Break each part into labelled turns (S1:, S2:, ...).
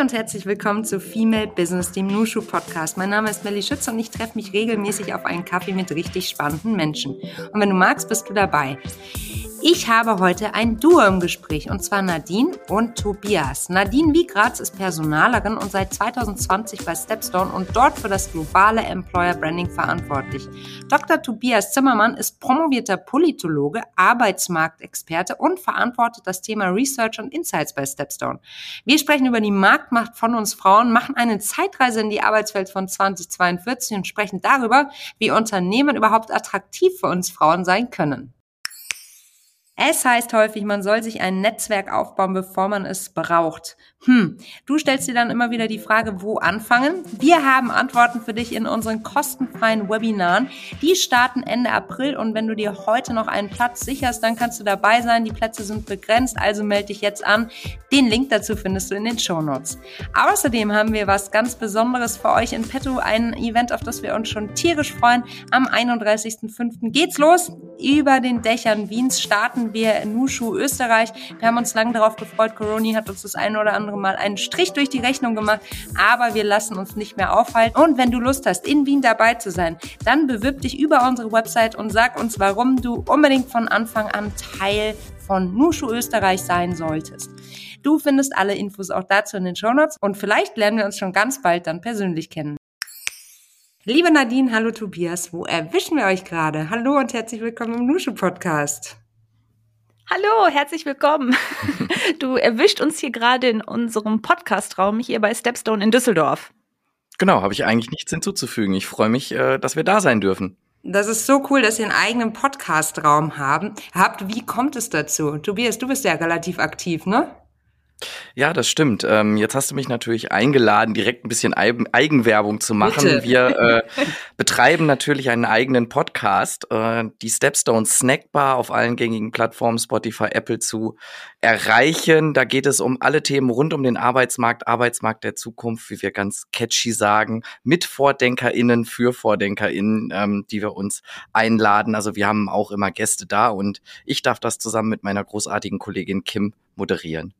S1: Und herzlich willkommen zu Female Business, dem Nushu Podcast. Mein Name ist Melly Schütz und ich treffe mich regelmäßig auf einen Kaffee mit richtig spannenden Menschen. Und wenn du magst, bist du dabei. Ich habe heute ein Duo im Gespräch und zwar Nadine und Tobias. Nadine Wiegratz ist Personalerin und seit 2020 bei Stepstone und dort für das globale Employer Branding verantwortlich. Dr. Tobias Zimmermann ist promovierter Politologe, Arbeitsmarktexperte und verantwortet das Thema Research und Insights bei Stepstone. Wir sprechen über die Marktmacht von uns Frauen, machen eine Zeitreise in die Arbeitswelt von 2042 und sprechen darüber, wie Unternehmen überhaupt attraktiv für uns Frauen sein können. Es heißt häufig, man soll sich ein Netzwerk aufbauen, bevor man es braucht. Hm, du stellst dir dann immer wieder die Frage, wo anfangen? Wir haben Antworten für dich in unseren kostenfreien Webinaren. Die starten Ende April und wenn du dir heute noch einen Platz sicherst, dann kannst du dabei sein. Die Plätze sind begrenzt, also melde dich jetzt an. Den Link dazu findest du in den Show Notes. Außerdem haben wir was ganz Besonderes für euch in petto, ein Event, auf das wir uns schon tierisch freuen. Am 31.05. geht's los. Über den Dächern Wiens starten wir in Nushu, Österreich. Wir haben uns lange darauf gefreut. Coroni hat uns das eine oder andere andere Mal einen Strich durch die Rechnung gemacht, aber wir lassen uns nicht mehr aufhalten. Und wenn du Lust hast, in Wien dabei zu sein, dann bewirb dich über unsere Website und sag uns, warum du unbedingt von Anfang an Teil von Nushu Österreich sein solltest. Du findest alle Infos auch dazu in den Show Notes und vielleicht lernen wir uns schon ganz bald dann persönlich kennen. Liebe Nadine, hallo Tobias, wo erwischen wir euch gerade? Hallo und herzlich willkommen im Nushu Podcast.
S2: Hallo, herzlich willkommen. Du erwischt uns hier gerade in unserem Podcastraum hier bei Stepstone in Düsseldorf.
S3: Genau, habe ich eigentlich nichts hinzuzufügen. Ich freue mich, äh, dass wir da sein dürfen.
S1: Das ist so cool, dass ihr einen eigenen Podcastraum haben. habt. Wie kommt es dazu? Tobias, du bist ja relativ aktiv, ne?
S3: Ja, das stimmt. Ähm, jetzt hast du mich natürlich eingeladen, direkt ein bisschen Eigenwerbung zu machen. Bitte. Wir äh, betreiben natürlich einen eigenen Podcast, äh, die Stepstone Snackbar auf allen gängigen Plattformen, Spotify, Apple zu erreichen. Da geht es um alle Themen rund um den Arbeitsmarkt, Arbeitsmarkt der Zukunft, wie wir ganz catchy sagen, mit VordenkerInnen für VordenkerInnen, ähm, die wir uns einladen. Also wir haben auch immer Gäste da und ich darf das zusammen mit meiner großartigen Kollegin Kim moderieren.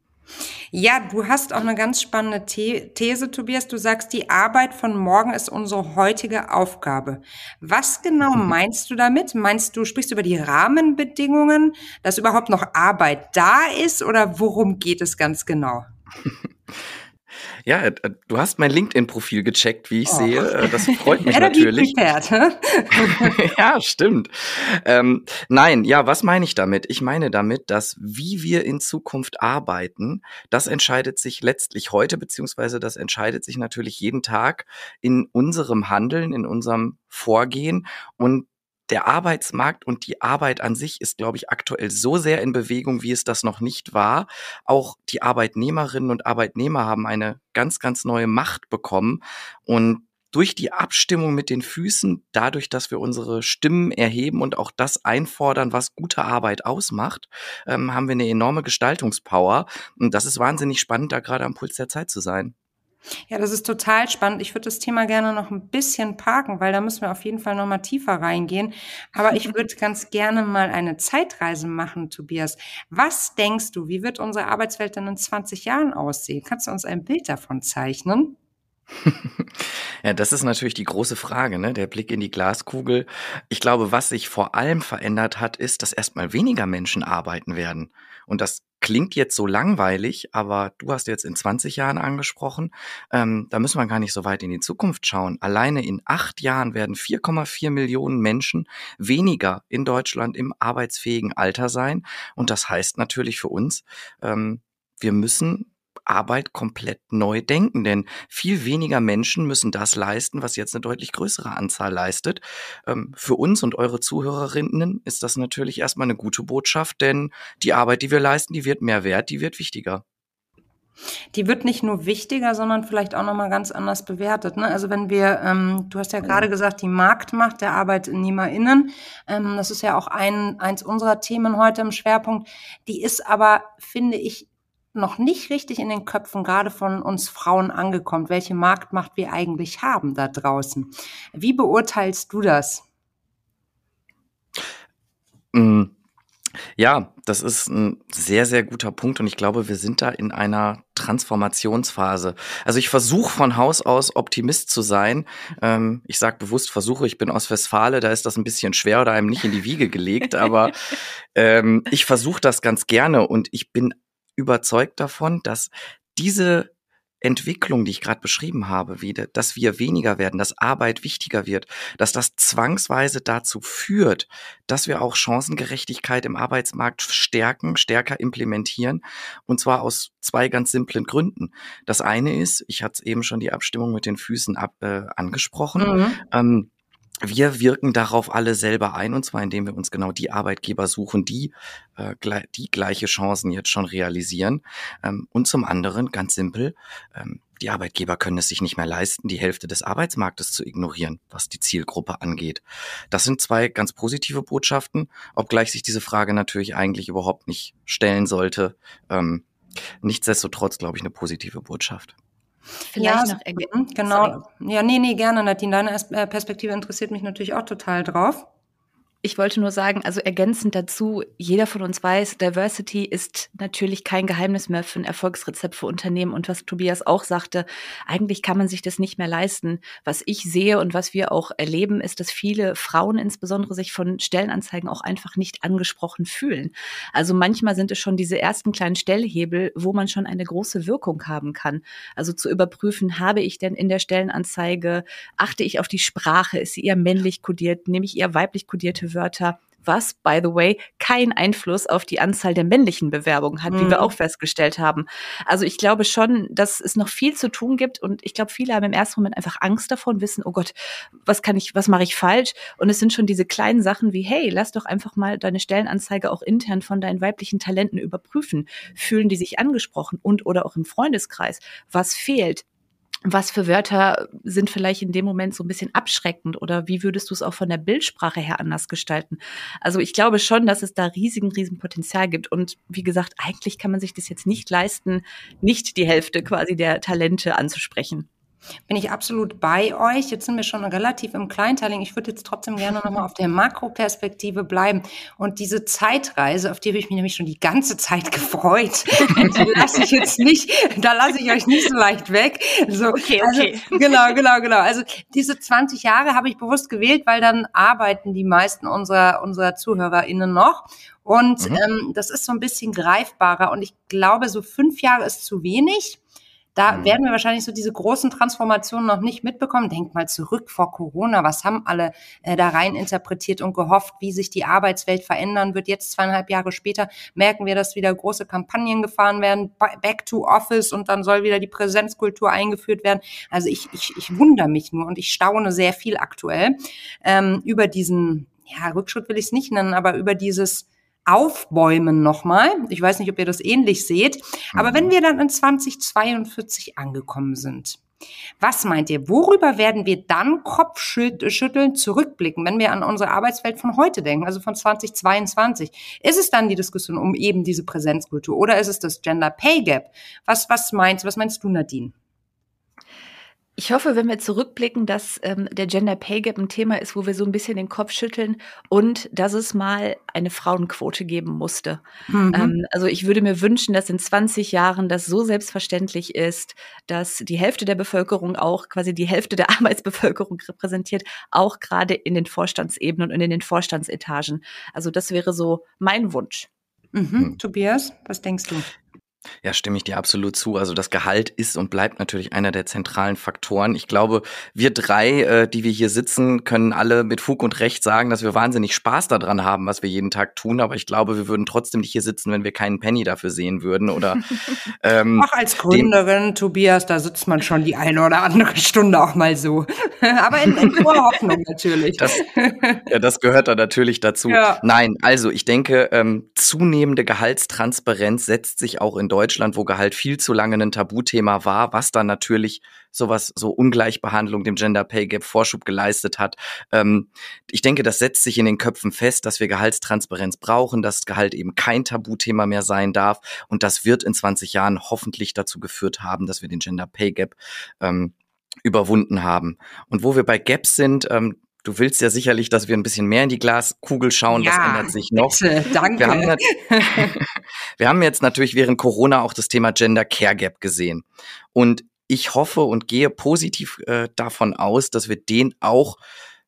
S1: Ja, du hast auch eine ganz spannende The These, Tobias. Du sagst, die Arbeit von morgen ist unsere heutige Aufgabe. Was genau mhm. meinst du damit? Meinst du, sprichst du über die Rahmenbedingungen, dass überhaupt noch Arbeit da ist oder worum geht es ganz genau?
S3: Ja, äh, du hast mein LinkedIn-Profil gecheckt, wie ich oh. sehe. Äh, das freut mich natürlich. ja, stimmt. Ähm, nein, ja, was meine ich damit? Ich meine damit, dass wie wir in Zukunft arbeiten, das entscheidet sich letztlich heute, beziehungsweise das entscheidet sich natürlich jeden Tag in unserem Handeln, in unserem Vorgehen. Und der Arbeitsmarkt und die Arbeit an sich ist, glaube ich, aktuell so sehr in Bewegung, wie es das noch nicht war. Auch die Arbeitnehmerinnen und Arbeitnehmer haben eine ganz, ganz neue Macht bekommen. Und durch die Abstimmung mit den Füßen, dadurch, dass wir unsere Stimmen erheben und auch das einfordern, was gute Arbeit ausmacht, ähm, haben wir eine enorme Gestaltungspower. Und das ist wahnsinnig spannend, da gerade am Puls der Zeit zu sein.
S1: Ja, das ist total spannend. Ich würde das Thema gerne noch ein bisschen parken, weil da müssen wir auf jeden Fall noch mal tiefer reingehen. Aber ich würde ganz gerne mal eine Zeitreise machen, Tobias. Was denkst du, wie wird unsere Arbeitswelt dann in 20 Jahren aussehen? Kannst du uns ein Bild davon zeichnen?
S3: ja, das ist natürlich die große Frage, ne? Der Blick in die Glaskugel. Ich glaube, was sich vor allem verändert hat, ist, dass erstmal weniger Menschen arbeiten werden. Und das klingt jetzt so langweilig, aber du hast jetzt in 20 Jahren angesprochen. Ähm, da müssen wir gar nicht so weit in die Zukunft schauen. Alleine in acht Jahren werden 4,4 Millionen Menschen weniger in Deutschland im arbeitsfähigen Alter sein. Und das heißt natürlich für uns, ähm, wir müssen Arbeit komplett neu denken, denn viel weniger Menschen müssen das leisten, was jetzt eine deutlich größere Anzahl leistet. Ähm, für uns und eure Zuhörerinnen ist das natürlich erstmal eine gute Botschaft, denn die Arbeit, die wir leisten, die wird mehr wert, die wird wichtiger.
S1: Die wird nicht nur wichtiger, sondern vielleicht auch nochmal ganz anders bewertet. Ne? Also wenn wir, ähm, du hast ja gerade gesagt, die Marktmacht der ArbeitnehmerInnen, ähm, das ist ja auch ein, eins unserer Themen heute im Schwerpunkt, die ist aber, finde ich, noch nicht richtig in den Köpfen gerade von uns Frauen angekommen, welche Marktmacht wir eigentlich haben da draußen. Wie beurteilst du das?
S3: Mm. Ja, das ist ein sehr, sehr guter Punkt und ich glaube, wir sind da in einer Transformationsphase. Also ich versuche von Haus aus Optimist zu sein. Ähm, ich sage bewusst versuche, ich bin aus Westfale, da ist das ein bisschen schwer oder einem nicht in die Wiege gelegt, aber ähm, ich versuche das ganz gerne und ich bin überzeugt davon, dass diese Entwicklung, die ich gerade beschrieben habe, wie, dass wir weniger werden, dass Arbeit wichtiger wird, dass das zwangsweise dazu führt, dass wir auch Chancengerechtigkeit im Arbeitsmarkt stärken, stärker implementieren. Und zwar aus zwei ganz simplen Gründen. Das eine ist, ich hatte eben schon die Abstimmung mit den Füßen ab, äh, angesprochen. Mhm. Ähm, wir wirken darauf alle selber ein, und zwar indem wir uns genau die Arbeitgeber suchen, die äh, die gleiche Chancen jetzt schon realisieren. Ähm, und zum anderen, ganz simpel, ähm, die Arbeitgeber können es sich nicht mehr leisten, die Hälfte des Arbeitsmarktes zu ignorieren, was die Zielgruppe angeht. Das sind zwei ganz positive Botschaften, obgleich sich diese Frage natürlich eigentlich überhaupt nicht stellen sollte. Ähm, nichtsdestotrotz, glaube ich, eine positive Botschaft.
S1: Vielleicht ja, noch ergänzen. Genau. Sorry. Ja, nee, nee, gerne, Nadine. Deine äh, Perspektive interessiert mich natürlich auch total drauf.
S2: Ich wollte nur sagen, also ergänzend dazu, jeder von uns weiß, Diversity ist natürlich kein Geheimnis mehr für ein Erfolgsrezept für Unternehmen. Und was Tobias auch sagte, eigentlich kann man sich das nicht mehr leisten. Was ich sehe und was wir auch erleben, ist, dass viele Frauen insbesondere sich von Stellenanzeigen auch einfach nicht angesprochen fühlen. Also manchmal sind es schon diese ersten kleinen Stellhebel, wo man schon eine große Wirkung haben kann. Also zu überprüfen, habe ich denn in der Stellenanzeige, achte ich auf die Sprache, ist sie eher männlich kodiert, nehme ich eher weiblich kodierte Wörter, was, by the way, keinen Einfluss auf die Anzahl der männlichen Bewerbungen hat, mhm. wie wir mhm. auch festgestellt haben. Also ich glaube schon, dass es noch viel zu tun gibt und ich glaube, viele haben im ersten Moment einfach Angst davon, wissen, oh Gott, was kann ich, was mache ich falsch? Und es sind schon diese kleinen Sachen wie, hey, lass doch einfach mal deine Stellenanzeige auch intern von deinen weiblichen Talenten überprüfen. Fühlen die sich angesprochen und oder auch im Freundeskreis? Was fehlt? Was für Wörter sind vielleicht in dem Moment so ein bisschen abschreckend oder wie würdest du es auch von der Bildsprache her anders gestalten? Also ich glaube schon, dass es da riesigen, riesen Potenzial gibt. Und wie gesagt, eigentlich kann man sich das jetzt nicht leisten, nicht die Hälfte quasi der Talente anzusprechen.
S1: Bin ich absolut bei euch. Jetzt sind wir schon relativ im Kleinteiling. Ich würde jetzt trotzdem gerne nochmal auf der Makroperspektive bleiben. Und diese Zeitreise, auf die habe ich mich nämlich schon die ganze Zeit gefreut. die lasse ich jetzt nicht, da lasse ich euch nicht so leicht weg. So, okay, also, okay. Also, genau, genau, genau. Also diese 20 Jahre habe ich bewusst gewählt, weil dann arbeiten die meisten unserer, unserer ZuhörerInnen noch. Und mhm. ähm, das ist so ein bisschen greifbarer. Und ich glaube, so fünf Jahre ist zu wenig. Da mhm. werden wir wahrscheinlich so diese großen Transformationen noch nicht mitbekommen. Denkt mal zurück vor Corona. Was haben alle äh, da rein interpretiert und gehofft, wie sich die Arbeitswelt verändern wird? Jetzt zweieinhalb Jahre später merken wir, dass wieder große Kampagnen gefahren werden, back to office und dann soll wieder die Präsenzkultur eingeführt werden. Also ich, ich, ich wundere mich nur und ich staune sehr viel aktuell ähm, über diesen, ja, Rückschritt will ich es nicht nennen, aber über dieses aufbäumen nochmal. Ich weiß nicht, ob ihr das ähnlich seht. Aber wenn mhm. wir dann in 2042 angekommen sind, was meint ihr, worüber werden wir dann Kopfschütteln zurückblicken, wenn wir an unsere Arbeitswelt von heute denken, also von 2022? Ist es dann die Diskussion um eben diese Präsenzkultur oder ist es das Gender Pay Gap? Was, was meinst, was meinst du, Nadine?
S2: Ich hoffe, wenn wir zurückblicken, dass ähm, der Gender Pay Gap ein Thema ist, wo wir so ein bisschen den Kopf schütteln und dass es mal eine Frauenquote geben musste. Mhm. Ähm, also ich würde mir wünschen, dass in 20 Jahren das so selbstverständlich ist, dass die Hälfte der Bevölkerung auch quasi die Hälfte der Arbeitsbevölkerung repräsentiert, auch gerade in den Vorstandsebenen und in den Vorstandsetagen. Also das wäre so mein Wunsch.
S1: Mhm. Hm. Tobias, was denkst du?
S3: Ja, stimme ich dir absolut zu. Also das Gehalt ist und bleibt natürlich einer der zentralen Faktoren. Ich glaube, wir drei, äh, die wir hier sitzen, können alle mit Fug und Recht sagen, dass wir wahnsinnig Spaß daran haben, was wir jeden Tag tun. Aber ich glaube, wir würden trotzdem nicht hier sitzen, wenn wir keinen Penny dafür sehen würden. Oder
S1: ähm, Ach, als Gründerin, Tobias, da sitzt man schon die eine oder andere Stunde auch mal so. Aber in, in Hoffnung natürlich.
S3: Das, ja, das gehört da natürlich dazu. Ja. Nein, also ich denke, ähm, zunehmende Gehaltstransparenz setzt sich auch in Deutschland, wo Gehalt viel zu lange ein Tabuthema war, was dann natürlich sowas, so Ungleichbehandlung, dem Gender Pay Gap Vorschub geleistet hat. Ähm, ich denke, das setzt sich in den Köpfen fest, dass wir Gehaltstransparenz brauchen, dass Gehalt eben kein Tabuthema mehr sein darf. Und das wird in 20 Jahren hoffentlich dazu geführt haben, dass wir den Gender Pay Gap ähm, überwunden haben. Und wo wir bei Gaps sind, ähm, du willst ja sicherlich, dass wir ein bisschen mehr in die Glaskugel schauen. Ja, das ändert sich noch.
S1: Bitte, danke.
S3: Wir haben, wir haben jetzt natürlich während Corona auch das Thema Gender Care Gap gesehen. Und ich hoffe und gehe positiv äh, davon aus, dass wir den auch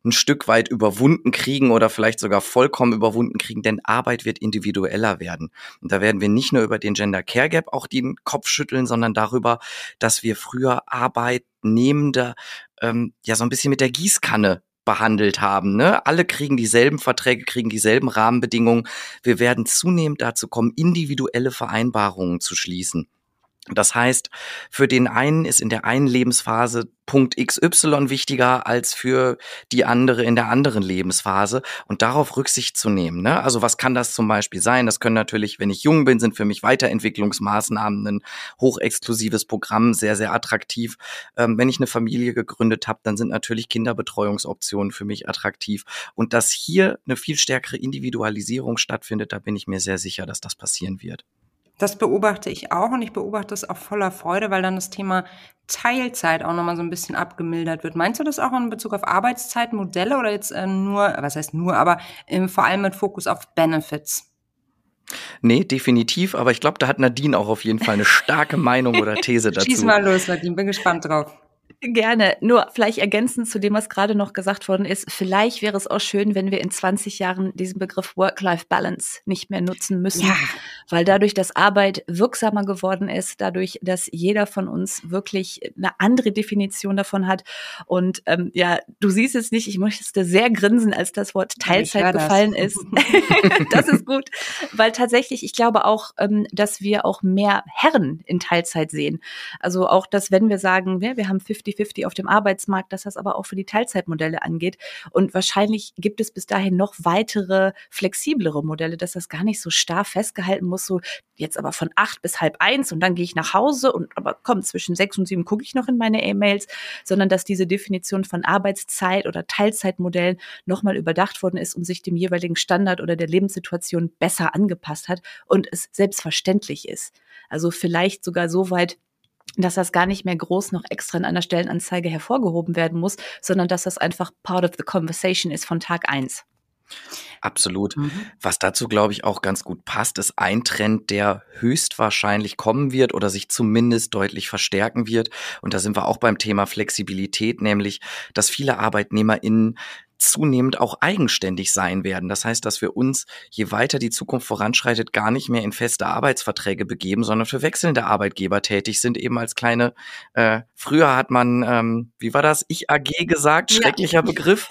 S3: ein Stück weit überwunden kriegen oder vielleicht sogar vollkommen überwunden kriegen, denn Arbeit wird individueller werden. Und da werden wir nicht nur über den Gender Care Gap auch den Kopf schütteln, sondern darüber, dass wir früher Arbeitnehmende ähm, ja so ein bisschen mit der Gießkanne behandelt haben. Ne? Alle kriegen dieselben Verträge, kriegen dieselben Rahmenbedingungen. Wir werden zunehmend dazu kommen, individuelle Vereinbarungen zu schließen. Das heißt, für den einen ist in der einen Lebensphase Punkt XY wichtiger als für die andere in der anderen Lebensphase und darauf Rücksicht zu nehmen. Ne? Also was kann das zum Beispiel sein? Das können natürlich, wenn ich jung bin, sind für mich Weiterentwicklungsmaßnahmen ein hochexklusives Programm, sehr, sehr attraktiv. Ähm, wenn ich eine Familie gegründet habe, dann sind natürlich Kinderbetreuungsoptionen für mich attraktiv. Und dass hier eine viel stärkere Individualisierung stattfindet, da bin ich mir sehr sicher, dass das passieren wird.
S1: Das beobachte ich auch und ich beobachte es auch voller Freude, weil dann das Thema Teilzeit auch nochmal so ein bisschen abgemildert wird. Meinst du das auch in Bezug auf Arbeitszeitmodelle oder jetzt äh, nur, was heißt nur, aber ähm, vor allem mit Fokus auf Benefits?
S3: Nee, definitiv, aber ich glaube, da hat Nadine auch auf jeden Fall eine starke Meinung oder These dazu.
S1: Schieß mal los, Nadine, bin gespannt drauf.
S2: Gerne. Nur vielleicht ergänzend zu dem, was gerade noch gesagt worden ist. Vielleicht wäre es auch schön, wenn wir in 20 Jahren diesen Begriff Work-Life-Balance nicht mehr nutzen müssen. Ja. Weil dadurch, dass Arbeit wirksamer geworden ist, dadurch, dass jeder von uns wirklich eine andere Definition davon hat. Und ähm, ja, du siehst es nicht, ich musste sehr grinsen, als das Wort Teilzeit gefallen ist. das ist gut. Weil tatsächlich, ich glaube auch, ähm, dass wir auch mehr Herren in Teilzeit sehen. Also auch, dass wenn wir sagen, ja, wir haben 50 50-50 auf dem Arbeitsmarkt, dass das aber auch für die Teilzeitmodelle angeht. Und wahrscheinlich gibt es bis dahin noch weitere, flexiblere Modelle, dass das gar nicht so starr festgehalten muss, so jetzt aber von acht bis halb eins und dann gehe ich nach Hause und aber komm, zwischen sechs und sieben gucke ich noch in meine E-Mails, sondern dass diese Definition von Arbeitszeit oder Teilzeitmodellen nochmal überdacht worden ist und sich dem jeweiligen Standard oder der Lebenssituation besser angepasst hat und es selbstverständlich ist. Also vielleicht sogar so weit, dass das gar nicht mehr groß noch extra in einer Stellenanzeige hervorgehoben werden muss, sondern dass das einfach part of the conversation ist von Tag eins.
S3: Absolut. Mhm. Was dazu, glaube ich, auch ganz gut passt, ist ein Trend, der höchstwahrscheinlich kommen wird oder sich zumindest deutlich verstärken wird. Und da sind wir auch beim Thema Flexibilität, nämlich, dass viele ArbeitnehmerInnen zunehmend auch eigenständig sein werden. Das heißt, dass wir uns, je weiter die Zukunft voranschreitet, gar nicht mehr in feste Arbeitsverträge begeben, sondern für wechselnde Arbeitgeber tätig sind, eben als kleine, äh, früher hat man, ähm, wie war das, Ich AG gesagt, schrecklicher ja. Begriff.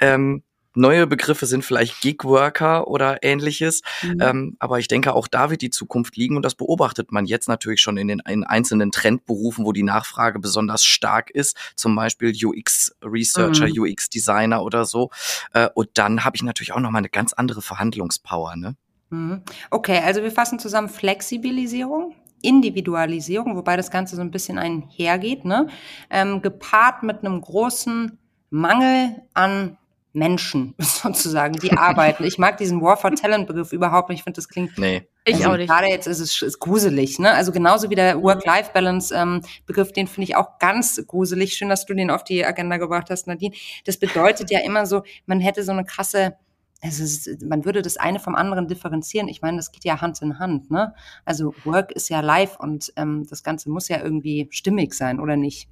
S3: Ähm, Neue Begriffe sind vielleicht Gigworker oder ähnliches. Mhm. Ähm, aber ich denke, auch da wird die Zukunft liegen und das beobachtet man jetzt natürlich schon in den in einzelnen Trendberufen, wo die Nachfrage besonders stark ist. Zum Beispiel UX-Researcher, mhm. UX-Designer oder so. Äh, und dann habe ich natürlich auch nochmal eine ganz andere Verhandlungspower. Ne?
S1: Mhm. Okay, also wir fassen zusammen Flexibilisierung, Individualisierung, wobei das Ganze so ein bisschen einhergeht, ne? Ähm, gepaart mit einem großen Mangel an Menschen sozusagen, die arbeiten. Ich mag diesen War for Talent Begriff überhaupt nicht. Ich finde, das klingt.
S3: Nee.
S1: Ich also auch nicht. Gerade jetzt ist es ist gruselig, ne? Also genauso wie der Work-Life-Balance ähm, Begriff, den finde ich auch ganz gruselig. Schön, dass du den auf die Agenda gebracht hast, Nadine. Das bedeutet ja immer so, man hätte so eine krasse also ist, man würde das eine vom anderen differenzieren. Ich meine, das geht ja Hand in Hand, ne? Also Work ist ja live und ähm, das Ganze muss ja irgendwie stimmig sein, oder nicht?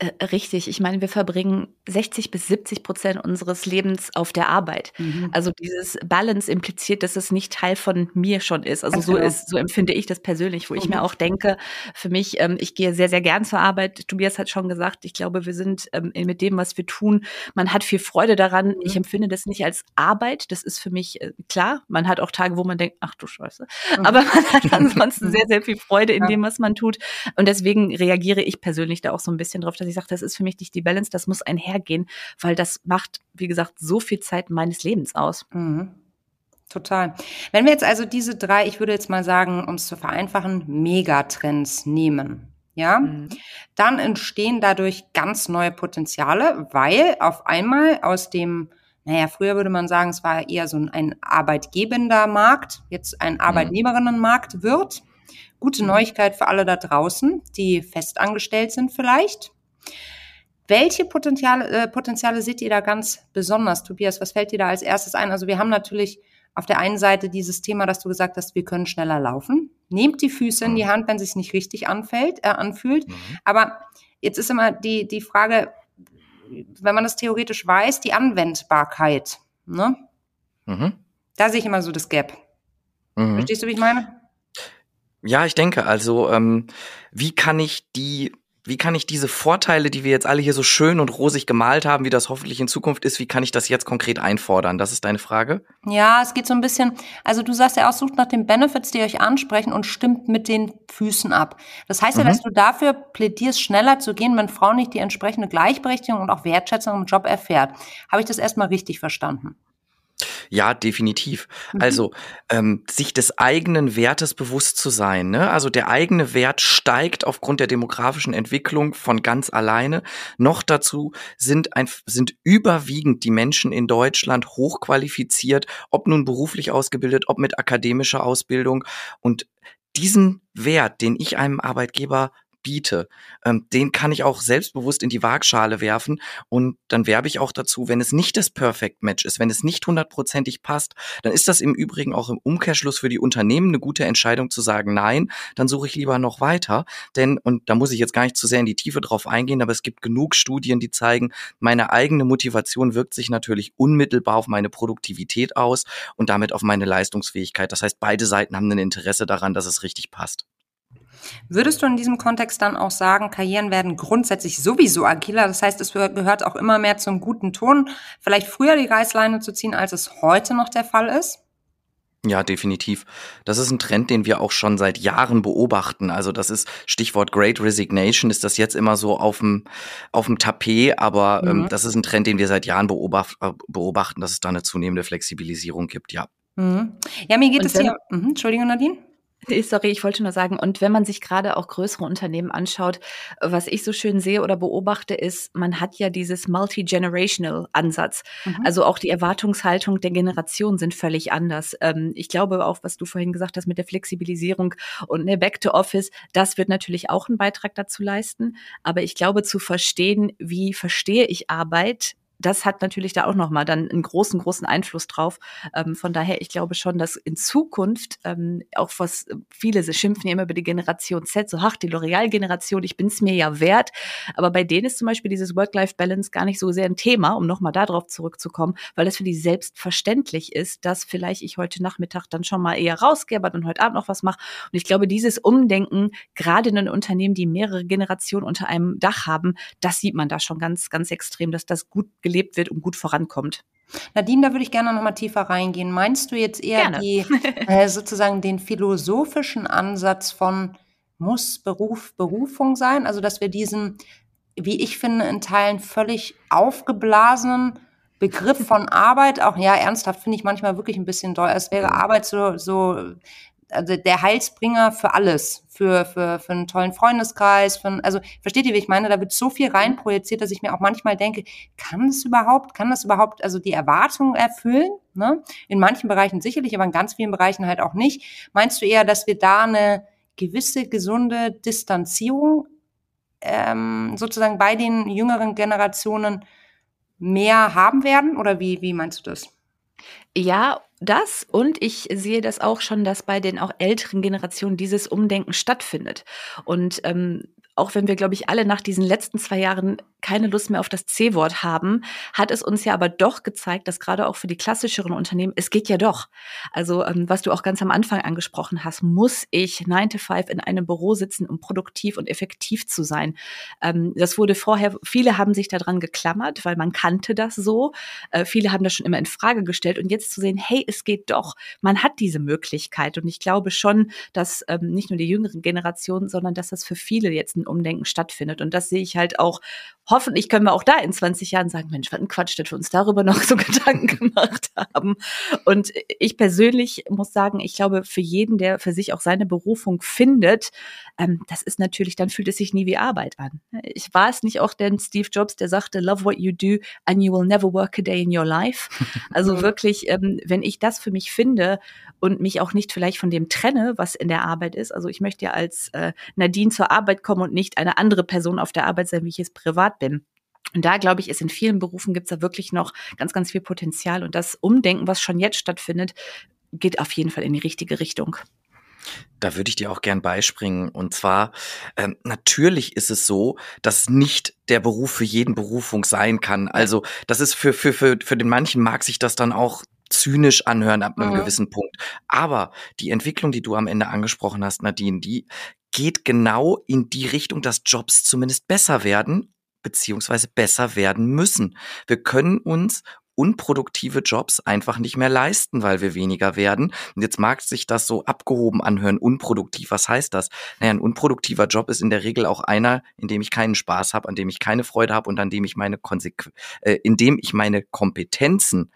S2: Äh, richtig. Ich meine, wir verbringen 60 bis 70 Prozent unseres Lebens auf der Arbeit. Mhm. Also dieses Balance impliziert, dass es nicht Teil von mir schon ist. Also so genau. ist, so empfinde ich das persönlich, wo mhm. ich mir mhm. auch denke, für mich, ähm, ich gehe sehr, sehr gern zur Arbeit. Tobias hat schon gesagt, ich glaube, wir sind ähm, mit dem, was wir tun, man hat viel Freude daran. Mhm. Ich empfinde das nicht als Arbeit. Das ist für mich äh, klar. Man hat auch Tage, wo man denkt, ach du Scheiße. Mhm. Aber man hat ansonsten sehr, sehr viel Freude in ja. dem, was man tut. Und deswegen reagiere ich persönlich da auch so ein bisschen drauf, dass ich sage, das ist für mich nicht die Balance, das muss einhergehen, weil das macht, wie gesagt, so viel Zeit meines Lebens aus.
S1: Mhm. Total. Wenn wir jetzt also diese drei, ich würde jetzt mal sagen, um es zu vereinfachen, Megatrends nehmen, ja, mhm. dann entstehen dadurch ganz neue Potenziale, weil auf einmal aus dem, naja, früher würde man sagen, es war eher so ein arbeitgebender Markt, jetzt ein mhm. Arbeitnehmerinnenmarkt wird. Gute mhm. Neuigkeit für alle da draußen, die festangestellt sind vielleicht. Welche Potenziale, äh, Potenziale seht ihr da ganz besonders, Tobias? Was fällt dir da als erstes ein? Also wir haben natürlich auf der einen Seite dieses Thema, dass du gesagt hast, wir können schneller laufen. Nehmt die Füße in die mhm. Hand, wenn es sich nicht richtig anfällt, äh, anfühlt. Mhm. Aber jetzt ist immer die, die Frage, wenn man das theoretisch weiß, die Anwendbarkeit. Ne? Mhm. Da sehe ich immer so das Gap. Mhm. Verstehst du, wie ich meine?
S3: Ja, ich denke, also ähm, wie kann ich die wie kann ich diese Vorteile, die wir jetzt alle hier so schön und rosig gemalt haben, wie das hoffentlich in Zukunft ist, wie kann ich das jetzt konkret einfordern? Das ist deine Frage?
S1: Ja, es geht so ein bisschen, also du sagst ja auch, sucht nach den Benefits, die euch ansprechen und stimmt mit den Füßen ab. Das heißt ja, mhm. dass du dafür plädierst, schneller zu gehen, wenn Frau nicht die entsprechende Gleichberechtigung und auch Wertschätzung im Job erfährt. Habe ich das erstmal richtig verstanden?
S3: Ja, definitiv. Mhm. Also ähm, sich des eigenen Wertes bewusst zu sein. Ne? Also der eigene Wert steigt aufgrund der demografischen Entwicklung von ganz alleine. Noch dazu sind, ein, sind überwiegend die Menschen in Deutschland hochqualifiziert, ob nun beruflich ausgebildet, ob mit akademischer Ausbildung. Und diesen Wert, den ich einem Arbeitgeber biete, ähm, den kann ich auch selbstbewusst in die Waagschale werfen und dann werbe ich auch dazu, wenn es nicht das Perfect Match ist, wenn es nicht hundertprozentig passt, dann ist das im Übrigen auch im Umkehrschluss für die Unternehmen eine gute Entscheidung zu sagen, nein, dann suche ich lieber noch weiter, denn, und da muss ich jetzt gar nicht zu sehr in die Tiefe drauf eingehen, aber es gibt genug Studien, die zeigen, meine eigene Motivation wirkt sich natürlich unmittelbar auf meine Produktivität aus und damit auf meine Leistungsfähigkeit. Das heißt, beide Seiten haben ein Interesse daran, dass es richtig passt.
S1: Würdest du in diesem Kontext dann auch sagen, Karrieren werden grundsätzlich sowieso agiler? Das heißt, es gehört auch immer mehr zum guten Ton, vielleicht früher die Reißleine zu ziehen, als es heute noch der Fall ist?
S3: Ja, definitiv. Das ist ein Trend, den wir auch schon seit Jahren beobachten. Also das ist Stichwort Great Resignation, ist das jetzt immer so auf dem, auf dem Tapet, aber ähm, mhm. ähm, das ist ein Trend, den wir seit Jahren beobacht, äh, beobachten, dass es da eine zunehmende Flexibilisierung gibt, ja.
S1: Mhm. Ja, mir geht Und es hier. Mhm, Entschuldigung, Nadine.
S2: Sorry, ich wollte nur sagen, und wenn man sich gerade auch größere Unternehmen anschaut, was ich so schön sehe oder beobachte, ist, man hat ja dieses multi-generational Ansatz. Mhm. Also auch die Erwartungshaltung der Generation sind völlig anders. Ähm, ich glaube auch, was du vorhin gesagt hast mit der Flexibilisierung und der Back to Office, das wird natürlich auch einen Beitrag dazu leisten. Aber ich glaube, zu verstehen, wie verstehe ich Arbeit, das hat natürlich da auch nochmal dann einen großen, großen Einfluss drauf. Ähm, von daher, ich glaube schon, dass in Zukunft ähm, auch was viele sie schimpfen ja immer über die Generation Z, so ach, die L'Oreal-Generation, ich bin es mir ja wert. Aber bei denen ist zum Beispiel dieses Work-Life-Balance gar nicht so sehr ein Thema, um nochmal darauf zurückzukommen, weil es für die selbstverständlich ist, dass vielleicht ich heute Nachmittag dann schon mal eher rausgehe, aber dann heute Abend noch was mache. Und ich glaube, dieses Umdenken, gerade in den Unternehmen, die mehrere Generationen unter einem Dach haben, das sieht man da schon ganz, ganz extrem, dass das gut gelebt wird und gut vorankommt.
S1: Nadine, da würde ich gerne noch mal tiefer reingehen. Meinst du jetzt eher die, äh, sozusagen den philosophischen Ansatz von muss Beruf Berufung sein? Also, dass wir diesen, wie ich finde, in Teilen völlig aufgeblasenen Begriff von Arbeit, auch ja, ernsthaft finde ich manchmal wirklich ein bisschen doll. Es wäre Arbeit so, so also der Heilsbringer für alles, für, für, für einen tollen Freundeskreis, für, also versteht ihr, wie ich meine? Da wird so viel reinprojiziert, dass ich mir auch manchmal denke, kann das überhaupt, kann das überhaupt, also die Erwartungen erfüllen? Ne? In manchen Bereichen sicherlich, aber in ganz vielen Bereichen halt auch nicht. Meinst du eher, dass wir da eine gewisse gesunde Distanzierung ähm, sozusagen bei den jüngeren Generationen mehr haben werden? Oder wie, wie meinst du das?
S2: Ja, das und ich sehe das auch schon, dass bei den auch älteren Generationen dieses Umdenken stattfindet. Und ähm, auch wenn wir, glaube ich, alle nach diesen letzten zwei Jahren keine Lust mehr auf das C-Wort haben, hat es uns ja aber doch gezeigt, dass gerade auch für die klassischeren Unternehmen, es geht ja doch. Also, ähm, was du auch ganz am Anfang angesprochen hast, muss ich 9 to 5 in einem Büro sitzen, um produktiv und effektiv zu sein. Ähm, das wurde vorher, viele haben sich daran geklammert, weil man kannte das so. Äh, viele haben das schon immer in Frage gestellt. Und jetzt zu sehen, hey, es geht doch. Man hat diese Möglichkeit. Und ich glaube schon, dass ähm, nicht nur die jüngeren Generationen, sondern dass das für viele jetzt ein Umdenken stattfindet. Und das sehe ich halt auch. Hoffentlich können wir auch da in 20 Jahren sagen, Mensch, was ein Quatsch, dass wir uns darüber noch so Gedanken gemacht haben. Und ich persönlich muss sagen, ich glaube, für jeden, der für sich auch seine Berufung findet, ähm, das ist natürlich, dann fühlt es sich nie wie Arbeit an. Ich war es nicht auch denn Steve Jobs, der sagte, love what you do and you will never work a day in your life. Also wirklich, ähm, wenn ich das für mich finde und mich auch nicht vielleicht von dem trenne, was in der Arbeit ist. Also ich möchte ja als äh, Nadine zur Arbeit kommen und nicht eine andere Person auf der Arbeit sein, wie ich es privat bin. Und da, glaube ich, ist in vielen Berufen gibt es da wirklich noch ganz, ganz viel Potenzial. Und das Umdenken, was schon jetzt stattfindet, geht auf jeden Fall in die richtige Richtung.
S3: Da würde ich dir auch gern beispringen. Und zwar, ähm, natürlich ist es so, dass nicht der Beruf für jeden Berufung sein kann. Also, das ist für, für, für, für den manchen mag sich das dann auch zynisch anhören ab einem mhm. gewissen Punkt. Aber die Entwicklung, die du am Ende angesprochen hast, Nadine, die geht genau in die Richtung, dass Jobs zumindest besser werden beziehungsweise besser werden müssen. Wir können uns unproduktive Jobs einfach nicht mehr leisten, weil wir weniger werden. Und jetzt mag sich das so abgehoben anhören, unproduktiv. Was heißt das? Naja, ein unproduktiver Job ist in der Regel auch einer, in dem ich keinen Spaß habe, an dem ich keine Freude habe und an dem ich meine Konsequ äh, in dem ich meine Kompetenzen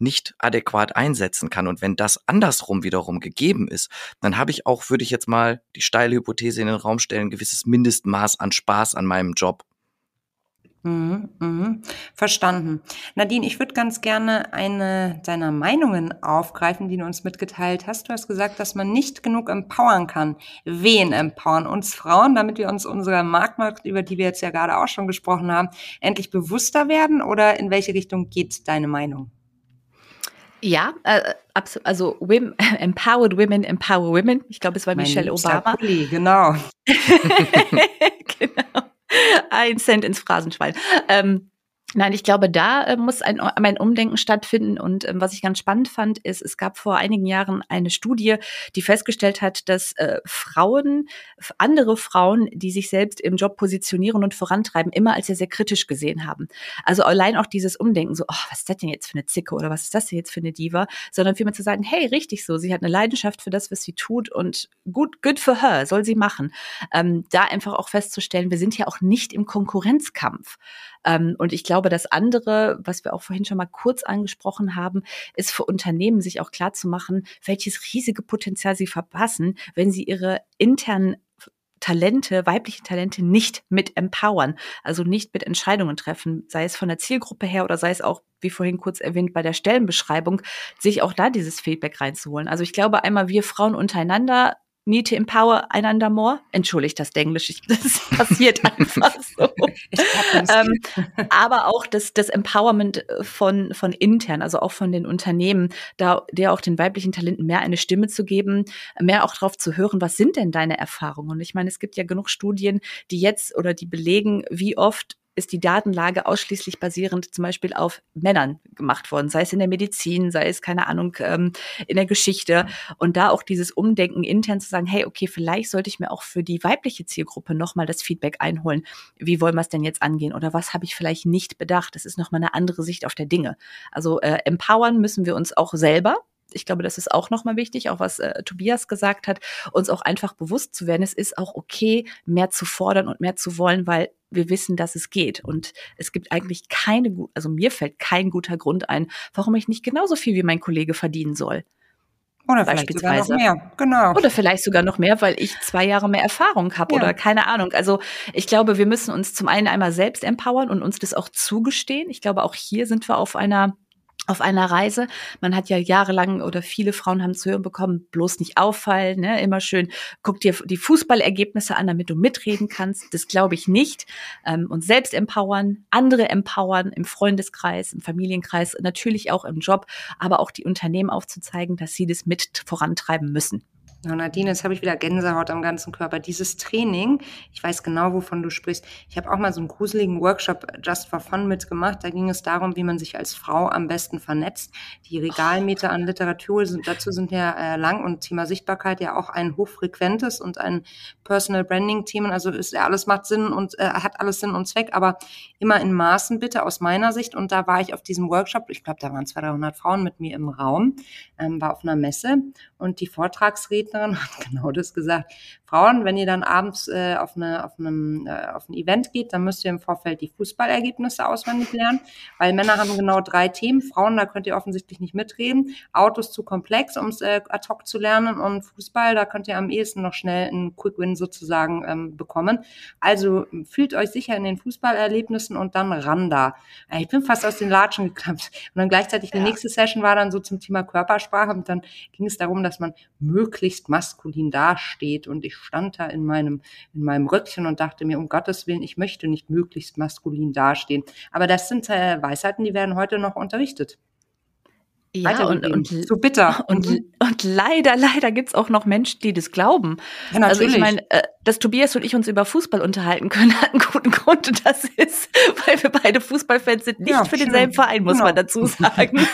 S3: nicht adäquat einsetzen kann. Und wenn das andersrum wiederum gegeben ist, dann habe ich auch, würde ich jetzt mal die steile Hypothese in den Raum stellen, ein gewisses Mindestmaß an Spaß an meinem Job.
S1: Mhm, mhm. Verstanden. Nadine, ich würde ganz gerne eine deiner Meinungen aufgreifen, die du uns mitgeteilt hast. Du hast gesagt, dass man nicht genug empowern kann. Wen empowern? Uns Frauen, damit wir uns unserer Marktmacht, über die wir jetzt ja gerade auch schon gesprochen haben, endlich bewusster werden? Oder in welche Richtung geht deine Meinung?
S2: Ja, äh, also women, Empowered Women Empower Women. Ich glaube, es war Michelle Obama.
S1: Pulli, genau.
S2: genau. Ein Cent ins Phrasenschwein. Ähm, Nein, ich glaube, da äh, muss ein, ein Umdenken stattfinden. Und ähm, was ich ganz spannend fand, ist, es gab vor einigen Jahren eine Studie, die festgestellt hat, dass äh, Frauen, andere Frauen, die sich selbst im Job positionieren und vorantreiben, immer als sehr, sehr kritisch gesehen haben. Also allein auch dieses Umdenken, so, oh, was ist das denn jetzt für eine Zicke oder was ist das denn jetzt für eine Diva, sondern vielmehr zu sagen, hey, richtig so, sie hat eine Leidenschaft für das, was sie tut und gut, good for her, soll sie machen. Ähm, da einfach auch festzustellen, wir sind ja auch nicht im Konkurrenzkampf. Ähm, und ich glaube, das andere, was wir auch vorhin schon mal kurz angesprochen haben, ist für Unternehmen sich auch klar zu machen, welches riesige Potenzial sie verpassen, wenn sie ihre internen Talente, weibliche Talente nicht mit empowern, also nicht mit Entscheidungen treffen, sei es von der Zielgruppe her oder sei es auch, wie vorhin kurz erwähnt, bei der Stellenbeschreibung, sich auch da dieses Feedback reinzuholen. Also ich glaube einmal, wir Frauen untereinander need to empower einander more. Entschuldigt das Englisch, das passiert einfach so. ähm, aber auch das, das Empowerment von, von intern, also auch von den Unternehmen, da der auch den weiblichen Talenten mehr eine Stimme zu geben, mehr auch darauf zu hören, was sind denn deine Erfahrungen? Und ich meine, es gibt ja genug Studien, die jetzt oder die belegen, wie oft ist die Datenlage ausschließlich basierend zum Beispiel auf Männern gemacht worden, sei es in der Medizin, sei es, keine Ahnung, ähm, in der Geschichte. Und da auch dieses Umdenken intern zu sagen, hey, okay, vielleicht sollte ich mir auch für die weibliche Zielgruppe nochmal das Feedback einholen. Wie wollen wir es denn jetzt angehen? Oder was habe ich vielleicht nicht bedacht? Das ist nochmal eine andere Sicht auf der Dinge. Also äh, empowern müssen wir uns auch selber ich glaube, das ist auch nochmal wichtig, auch was äh, Tobias gesagt hat, uns auch einfach bewusst zu werden, es ist auch okay, mehr zu fordern und mehr zu wollen, weil wir wissen, dass es geht. Und es gibt eigentlich keine, also mir fällt kein guter Grund ein, warum ich nicht genauso viel wie mein Kollege verdienen soll.
S1: Oder vielleicht sogar noch mehr, genau.
S2: Oder vielleicht sogar noch mehr, weil ich zwei Jahre mehr Erfahrung habe ja. oder keine Ahnung. Also ich glaube, wir müssen uns zum einen einmal selbst empowern und uns das auch zugestehen. Ich glaube, auch hier sind wir auf einer auf einer Reise. Man hat ja jahrelang oder viele Frauen haben zu hören bekommen, bloß nicht auffallen, ne? immer schön, guck dir die Fußballergebnisse an, damit du mitreden kannst. Das glaube ich nicht. Ähm, und selbst empowern, andere empowern im Freundeskreis, im Familienkreis, natürlich auch im Job, aber auch die Unternehmen aufzuzeigen, dass sie das mit vorantreiben müssen.
S1: Ja, Nadine, jetzt habe ich wieder Gänsehaut am ganzen Körper. Dieses Training, ich weiß genau, wovon du sprichst. Ich habe auch mal so einen gruseligen Workshop Just for Fun mitgemacht. Da ging es darum, wie man sich als Frau am besten vernetzt. Die Regalmeter an Literatur sind, dazu sind ja äh, lang und Thema Sichtbarkeit ja auch ein hochfrequentes und ein Personal Branding Thema. Also ist ja alles macht Sinn und äh, hat alles Sinn und Zweck, aber immer in Maßen bitte aus meiner Sicht. Und da war ich auf diesem Workshop. Ich glaube, da waren 200, 300 Frauen mit mir im Raum, ähm, war auf einer Messe und die Vortragsredner Rednerin hat genau das gesagt. Frauen, wenn ihr dann abends äh, auf, eine, auf, einem, äh, auf ein Event geht, dann müsst ihr im Vorfeld die Fußballergebnisse auswendig lernen, weil Männer haben genau drei Themen. Frauen, da könnt ihr offensichtlich nicht mitreden. Autos zu komplex, um es äh, ad hoc zu lernen und Fußball, da könnt ihr am ehesten noch schnell einen Quick Win sozusagen ähm, bekommen. Also fühlt euch sicher in den Fußballerlebnissen und dann ran da. Ich bin fast aus den Latschen geklappt. Und dann gleichzeitig die nächste Session war dann so zum Thema Körpersprache und dann ging es darum, dass man möglichst möglichst maskulin dasteht. Und ich stand da in meinem, in meinem Röckchen und dachte mir, um Gottes Willen, ich möchte nicht möglichst maskulin dastehen. Aber das sind äh, Weisheiten, die werden heute noch unterrichtet.
S2: Ja, und, und so bitter. Und, mhm. und leider, leider gibt's auch noch Menschen, die das glauben. Ja, natürlich. Also ich meine, äh, dass Tobias und ich uns über Fußball unterhalten können, hat einen guten Grund. Und das ist, weil wir beide Fußballfans sind, nicht ja, für denselben Verein, muss genau. man dazu sagen.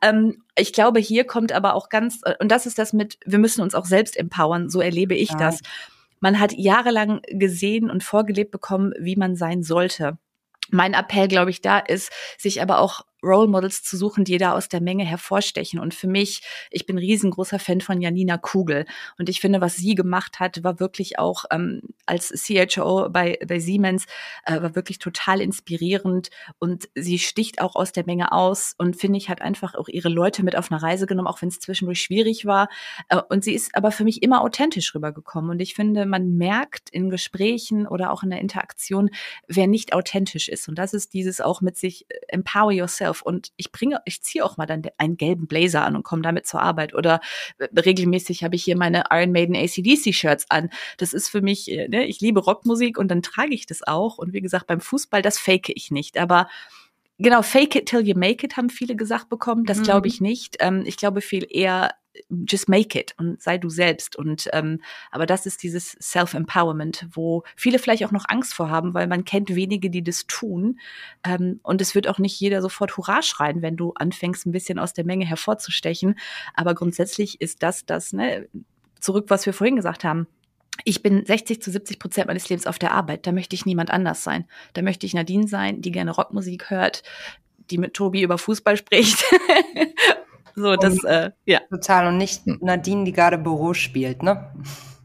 S2: ähm, ich glaube, hier kommt aber auch ganz, äh, und das ist das mit, wir müssen uns auch selbst empowern, so erlebe ich ja. das. Man hat jahrelang gesehen und vorgelebt bekommen, wie man sein sollte. Mein Appell, glaube ich, da ist, sich aber auch Role Models zu suchen, die da aus der Menge hervorstechen. Und für mich, ich bin riesengroßer Fan von Janina Kugel. Und ich finde, was sie gemacht hat, war wirklich auch ähm, als CHO bei, bei Siemens, äh, war wirklich total inspirierend. Und sie sticht auch aus der Menge aus und finde ich, hat einfach auch ihre Leute mit auf eine Reise genommen, auch wenn es zwischendurch schwierig war. Äh, und sie ist aber für mich immer authentisch rübergekommen. Und ich finde, man merkt in Gesprächen oder auch in der Interaktion, wer nicht authentisch ist. Und das ist dieses auch mit sich äh, empower yourself yourself und ich bringe, ich ziehe auch mal dann einen gelben Blazer an und komme damit zur Arbeit oder äh, regelmäßig habe ich hier meine Iron Maiden ACDC Shirts an. Das ist für mich, äh, ne, ich liebe Rockmusik und dann trage ich das auch und wie gesagt, beim Fußball, das fake ich nicht, aber Genau, fake it till you make it, haben viele gesagt bekommen. Das mhm. glaube ich nicht. Ähm, ich glaube viel eher, just make it und sei du selbst. Und ähm, aber das ist dieses Self-Empowerment, wo viele vielleicht auch noch Angst vor haben, weil man kennt wenige, die das tun. Ähm, und es wird auch nicht jeder sofort Hurra schreien, wenn du anfängst, ein bisschen aus der Menge hervorzustechen. Aber grundsätzlich ist das das, ne, zurück, was wir vorhin gesagt haben. Ich bin 60 zu 70 Prozent meines Lebens auf der Arbeit. Da möchte ich niemand anders sein. Da möchte ich Nadine sein, die gerne Rockmusik hört, die mit Tobi über Fußball spricht
S1: So, das, äh, ja. Total. Und nicht hm. Nadine, die gerade Büro spielt, ne?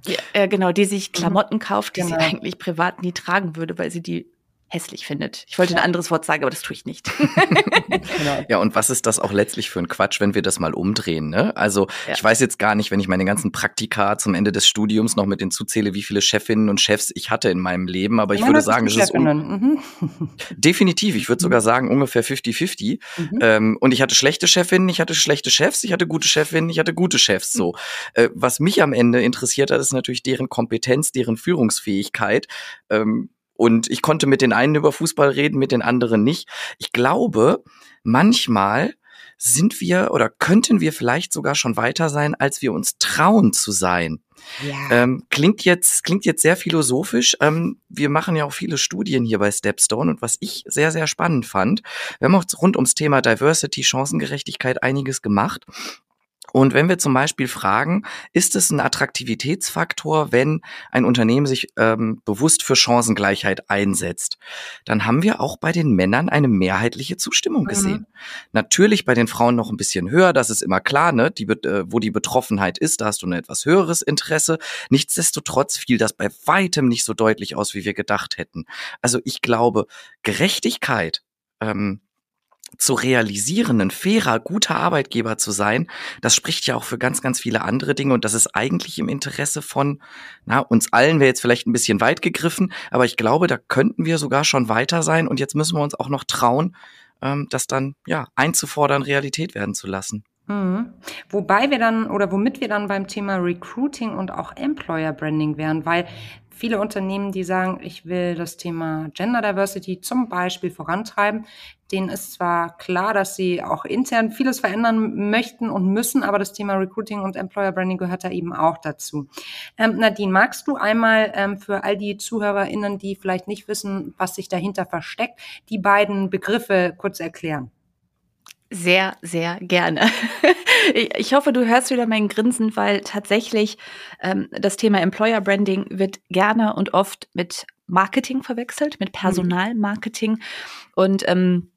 S2: Ja, äh, genau, die sich mhm. Klamotten kauft, die genau. sie eigentlich privat nie tragen würde, weil sie die hässlich findet. Ich wollte ja. ein anderes Wort sagen, aber das tue ich nicht.
S3: genau. Ja, und was ist das auch letztlich für ein Quatsch, wenn wir das mal umdrehen? Ne? Also ja. ich weiß jetzt gar nicht, wenn ich meine ganzen Praktika zum Ende des Studiums noch mit hinzuzähle, wie viele Chefinnen und Chefs ich hatte in meinem Leben, aber ich ja, würde sagen, es ist mhm. definitiv, ich würde sogar mhm. sagen, ungefähr 50-50. Mhm. Ähm, und ich hatte schlechte Chefinnen, ich hatte schlechte Chefs, ich hatte gute Chefinnen, ich hatte gute Chefs. So, äh, was mich am Ende interessiert hat, ist natürlich deren Kompetenz, deren Führungsfähigkeit. Ähm, und ich konnte mit den einen über Fußball reden, mit den anderen nicht. Ich glaube, manchmal sind wir oder könnten wir vielleicht sogar schon weiter sein, als wir uns trauen zu sein. Ja. Ähm, klingt jetzt klingt jetzt sehr philosophisch. Ähm, wir machen ja auch viele Studien hier bei Stepstone und was ich sehr sehr spannend fand, wir haben auch rund ums Thema Diversity, Chancengerechtigkeit einiges gemacht und wenn wir zum Beispiel fragen, ist es ein Attraktivitätsfaktor, wenn ein Unternehmen sich ähm, bewusst für Chancengleichheit einsetzt, dann haben wir auch bei den Männern eine mehrheitliche Zustimmung gesehen. Mhm. Natürlich bei den Frauen noch ein bisschen höher, das ist immer klar, ne? Die, äh, wo die Betroffenheit ist, da hast du ein etwas höheres Interesse. Nichtsdestotrotz fiel das bei weitem nicht so deutlich aus, wie wir gedacht hätten. Also ich glaube, Gerechtigkeit ähm, zu realisieren, ein fairer, guter Arbeitgeber zu sein, das spricht ja auch für ganz, ganz viele andere Dinge und das ist eigentlich im Interesse von na, uns allen, wäre jetzt vielleicht ein bisschen weit gegriffen, aber ich glaube, da könnten wir sogar schon weiter sein und jetzt müssen wir uns auch noch trauen, ähm, das dann ja einzufordern, Realität werden zu lassen.
S1: Mhm. Wobei wir dann oder womit wir dann beim Thema Recruiting und auch Employer Branding wären, weil viele Unternehmen, die sagen, ich will das Thema Gender Diversity zum Beispiel vorantreiben, denen ist zwar klar, dass sie auch intern vieles verändern möchten und müssen, aber das Thema Recruiting und Employer Branding gehört da eben auch dazu. Ähm, Nadine, magst du einmal ähm, für all die ZuhörerInnen, die vielleicht nicht wissen, was sich dahinter versteckt, die beiden Begriffe kurz erklären?
S2: Sehr, sehr gerne. Ich hoffe, du hörst wieder mein Grinsen, weil tatsächlich ähm, das Thema Employer Branding wird gerne und oft mit Marketing verwechselt, mit mhm. Personalmarketing. Und ähm,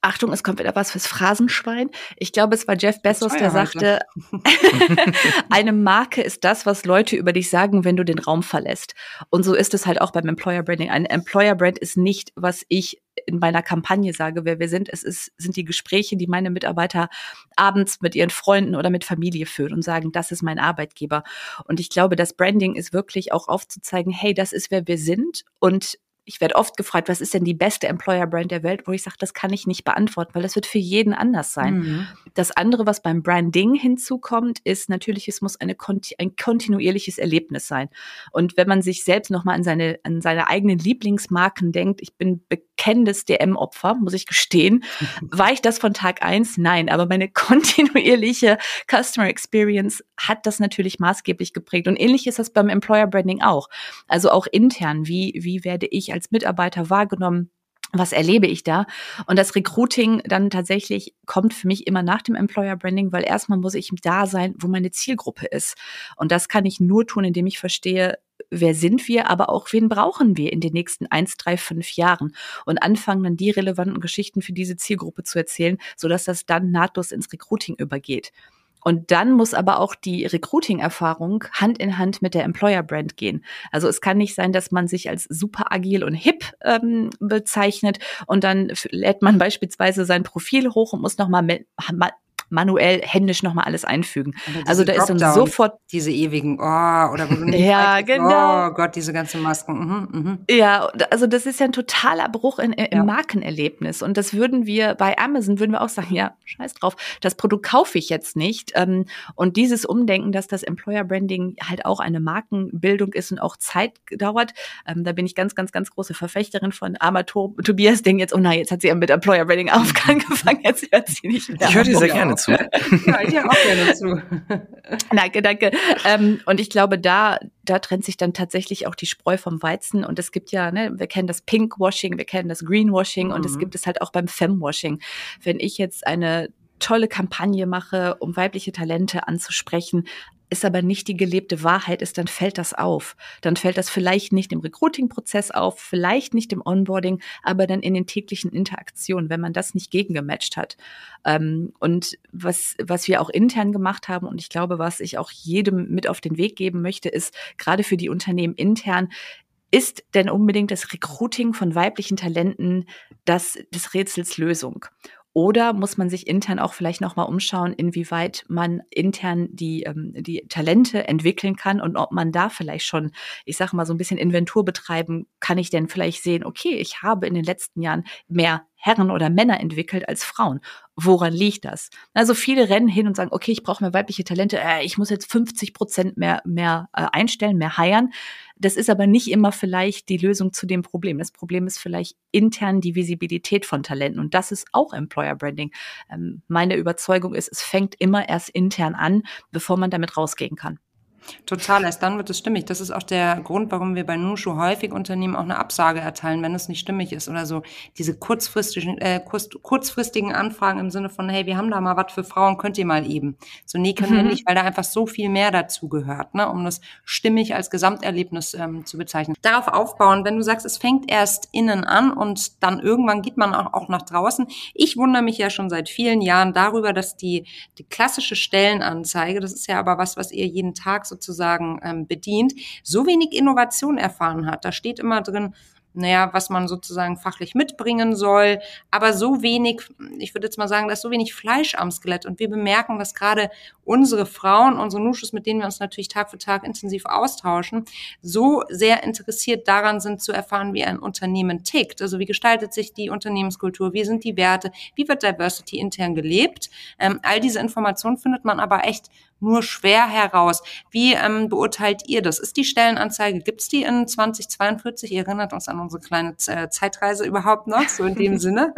S2: Achtung, es kommt wieder was fürs Phrasenschwein. Ich glaube, es war Jeff Bezos, der sagte, eine Marke ist das, was Leute über dich sagen, wenn du den Raum verlässt. Und so ist es halt auch beim Employer Branding. Ein Employer Brand ist nicht, was ich in meiner Kampagne sage, wer wir sind. Es ist, sind die Gespräche, die meine Mitarbeiter abends mit ihren Freunden oder mit Familie führen und sagen, das ist mein Arbeitgeber. Und ich glaube, das Branding ist wirklich auch aufzuzeigen, hey, das ist wer wir sind und ich werde oft gefragt, was ist denn die beste Employer-Brand der Welt, wo ich sage, das kann ich nicht beantworten, weil das wird für jeden anders sein. Mhm. Das andere, was beim Branding hinzukommt, ist natürlich, es muss eine, ein kontinuierliches Erlebnis sein. Und wenn man sich selbst nochmal an seine, an seine eigenen Lieblingsmarken denkt, ich bin bekennendes DM-Opfer, muss ich gestehen. War ich das von Tag eins? Nein, aber meine kontinuierliche Customer Experience hat das natürlich maßgeblich geprägt. Und ähnlich ist das beim Employer Branding auch. Also auch intern, wie, wie werde ich als Mitarbeiter wahrgenommen? was erlebe ich da? Und das Recruiting dann tatsächlich kommt für mich immer nach dem Employer Branding, weil erstmal muss ich da sein, wo meine Zielgruppe ist. Und das kann ich nur tun, indem ich verstehe, wer sind wir, aber auch wen brauchen wir in den nächsten eins, drei, fünf Jahren und anfangen dann die relevanten Geschichten für diese Zielgruppe zu erzählen, sodass das dann nahtlos ins Recruiting übergeht. Und dann muss aber auch die Recruiting-Erfahrung Hand in Hand mit der Employer-Brand gehen. Also es kann nicht sein, dass man sich als super agil und hip ähm, bezeichnet und dann lädt man beispielsweise sein Profil hoch und muss nochmal manuell händisch nochmal alles einfügen. Also da ist dann sofort
S1: diese ewigen oh oder wo du
S2: nicht ja weißt, genau
S1: oh Gott diese ganzen Masken. Mhm,
S2: mhm. Ja, also das ist ja ein totaler Bruch in, im ja. Markenerlebnis und das würden wir bei Amazon würden wir auch sagen, ja scheiß drauf, das Produkt kaufe ich jetzt nicht ähm, und dieses Umdenken, dass das Employer Branding halt auch eine Markenbildung ist und auch Zeit dauert, ähm, da bin ich ganz ganz ganz große Verfechterin von Arma Tobias denkt jetzt oh nein jetzt hat sie mit Employer Branding angefangen jetzt hört sie nicht mehr.
S3: Ich höre dir sehr gerne zu.
S1: ja, ich höre auch gerne zu.
S2: danke, danke. Ähm, und ich glaube, da, da trennt sich dann tatsächlich auch die Spreu vom Weizen. Und es gibt ja, ne, wir kennen das Pinkwashing, wir kennen das Greenwashing mhm. und es mhm. gibt es halt auch beim Femwashing. Wenn ich jetzt eine tolle Kampagne mache, um weibliche Talente anzusprechen, ist aber nicht die gelebte Wahrheit ist, dann fällt das auf. Dann fällt das vielleicht nicht im Recruiting-Prozess auf, vielleicht nicht im Onboarding, aber dann in den täglichen Interaktionen, wenn man das nicht gegengematcht hat. Ähm, und was, was wir auch intern gemacht haben und ich glaube, was ich auch jedem mit auf den Weg geben möchte, ist gerade für die Unternehmen intern, ist denn unbedingt das Recruiting von weiblichen Talenten das des Rätsels Lösung? Oder muss man sich intern auch vielleicht nochmal umschauen, inwieweit man intern die, ähm, die Talente entwickeln kann und ob man da vielleicht schon, ich sage mal, so ein bisschen Inventur betreiben, kann ich denn vielleicht sehen, okay, ich habe in den letzten Jahren mehr Herren oder Männer entwickelt als Frauen. Woran liegt das? Also viele rennen hin und sagen, okay, ich brauche mehr weibliche Talente, äh, ich muss jetzt 50 Prozent mehr, mehr äh, einstellen, mehr heiern. Das ist aber nicht immer vielleicht die Lösung zu dem Problem. Das Problem ist vielleicht intern die Visibilität von Talenten und das ist auch Employer Branding. Ähm, meine Überzeugung ist, es fängt immer erst intern an, bevor man damit rausgehen kann.
S1: Total, erst dann wird es stimmig. Das ist auch der Grund, warum wir bei Nushu häufig Unternehmen auch eine Absage erteilen, wenn es nicht stimmig ist oder so. Diese kurzfristigen, äh, kurz, kurzfristigen Anfragen im Sinne von, hey, wir haben da mal was für Frauen, könnt ihr mal eben. So, nee, können mhm. wir nicht, weil da einfach so viel mehr dazu gehört, ne, um das stimmig als Gesamterlebnis ähm, zu bezeichnen. Darauf aufbauen, wenn du sagst, es fängt erst innen an und dann irgendwann geht man auch, auch nach draußen. Ich wundere mich ja schon seit vielen Jahren darüber, dass die, die klassische Stellenanzeige, das ist ja aber was, was ihr jeden Tag sozusagen ähm, bedient, so wenig Innovation erfahren hat. Da steht immer drin, naja, was man sozusagen fachlich mitbringen soll, aber so wenig, ich würde jetzt mal sagen, da ist so wenig Fleisch am Skelett und wir bemerken, dass gerade unsere Frauen, unsere Nuschus, mit denen wir uns natürlich Tag für Tag intensiv austauschen, so sehr interessiert daran sind zu erfahren, wie ein Unternehmen tickt. Also wie gestaltet sich die Unternehmenskultur, wie sind die Werte, wie wird Diversity intern gelebt. Ähm, all diese Informationen findet man aber echt nur schwer heraus. Wie ähm, beurteilt ihr das? Ist die Stellenanzeige, gibt's die in 2042? Ihr erinnert uns an unsere kleine äh, Zeitreise überhaupt noch, so in dem Sinne?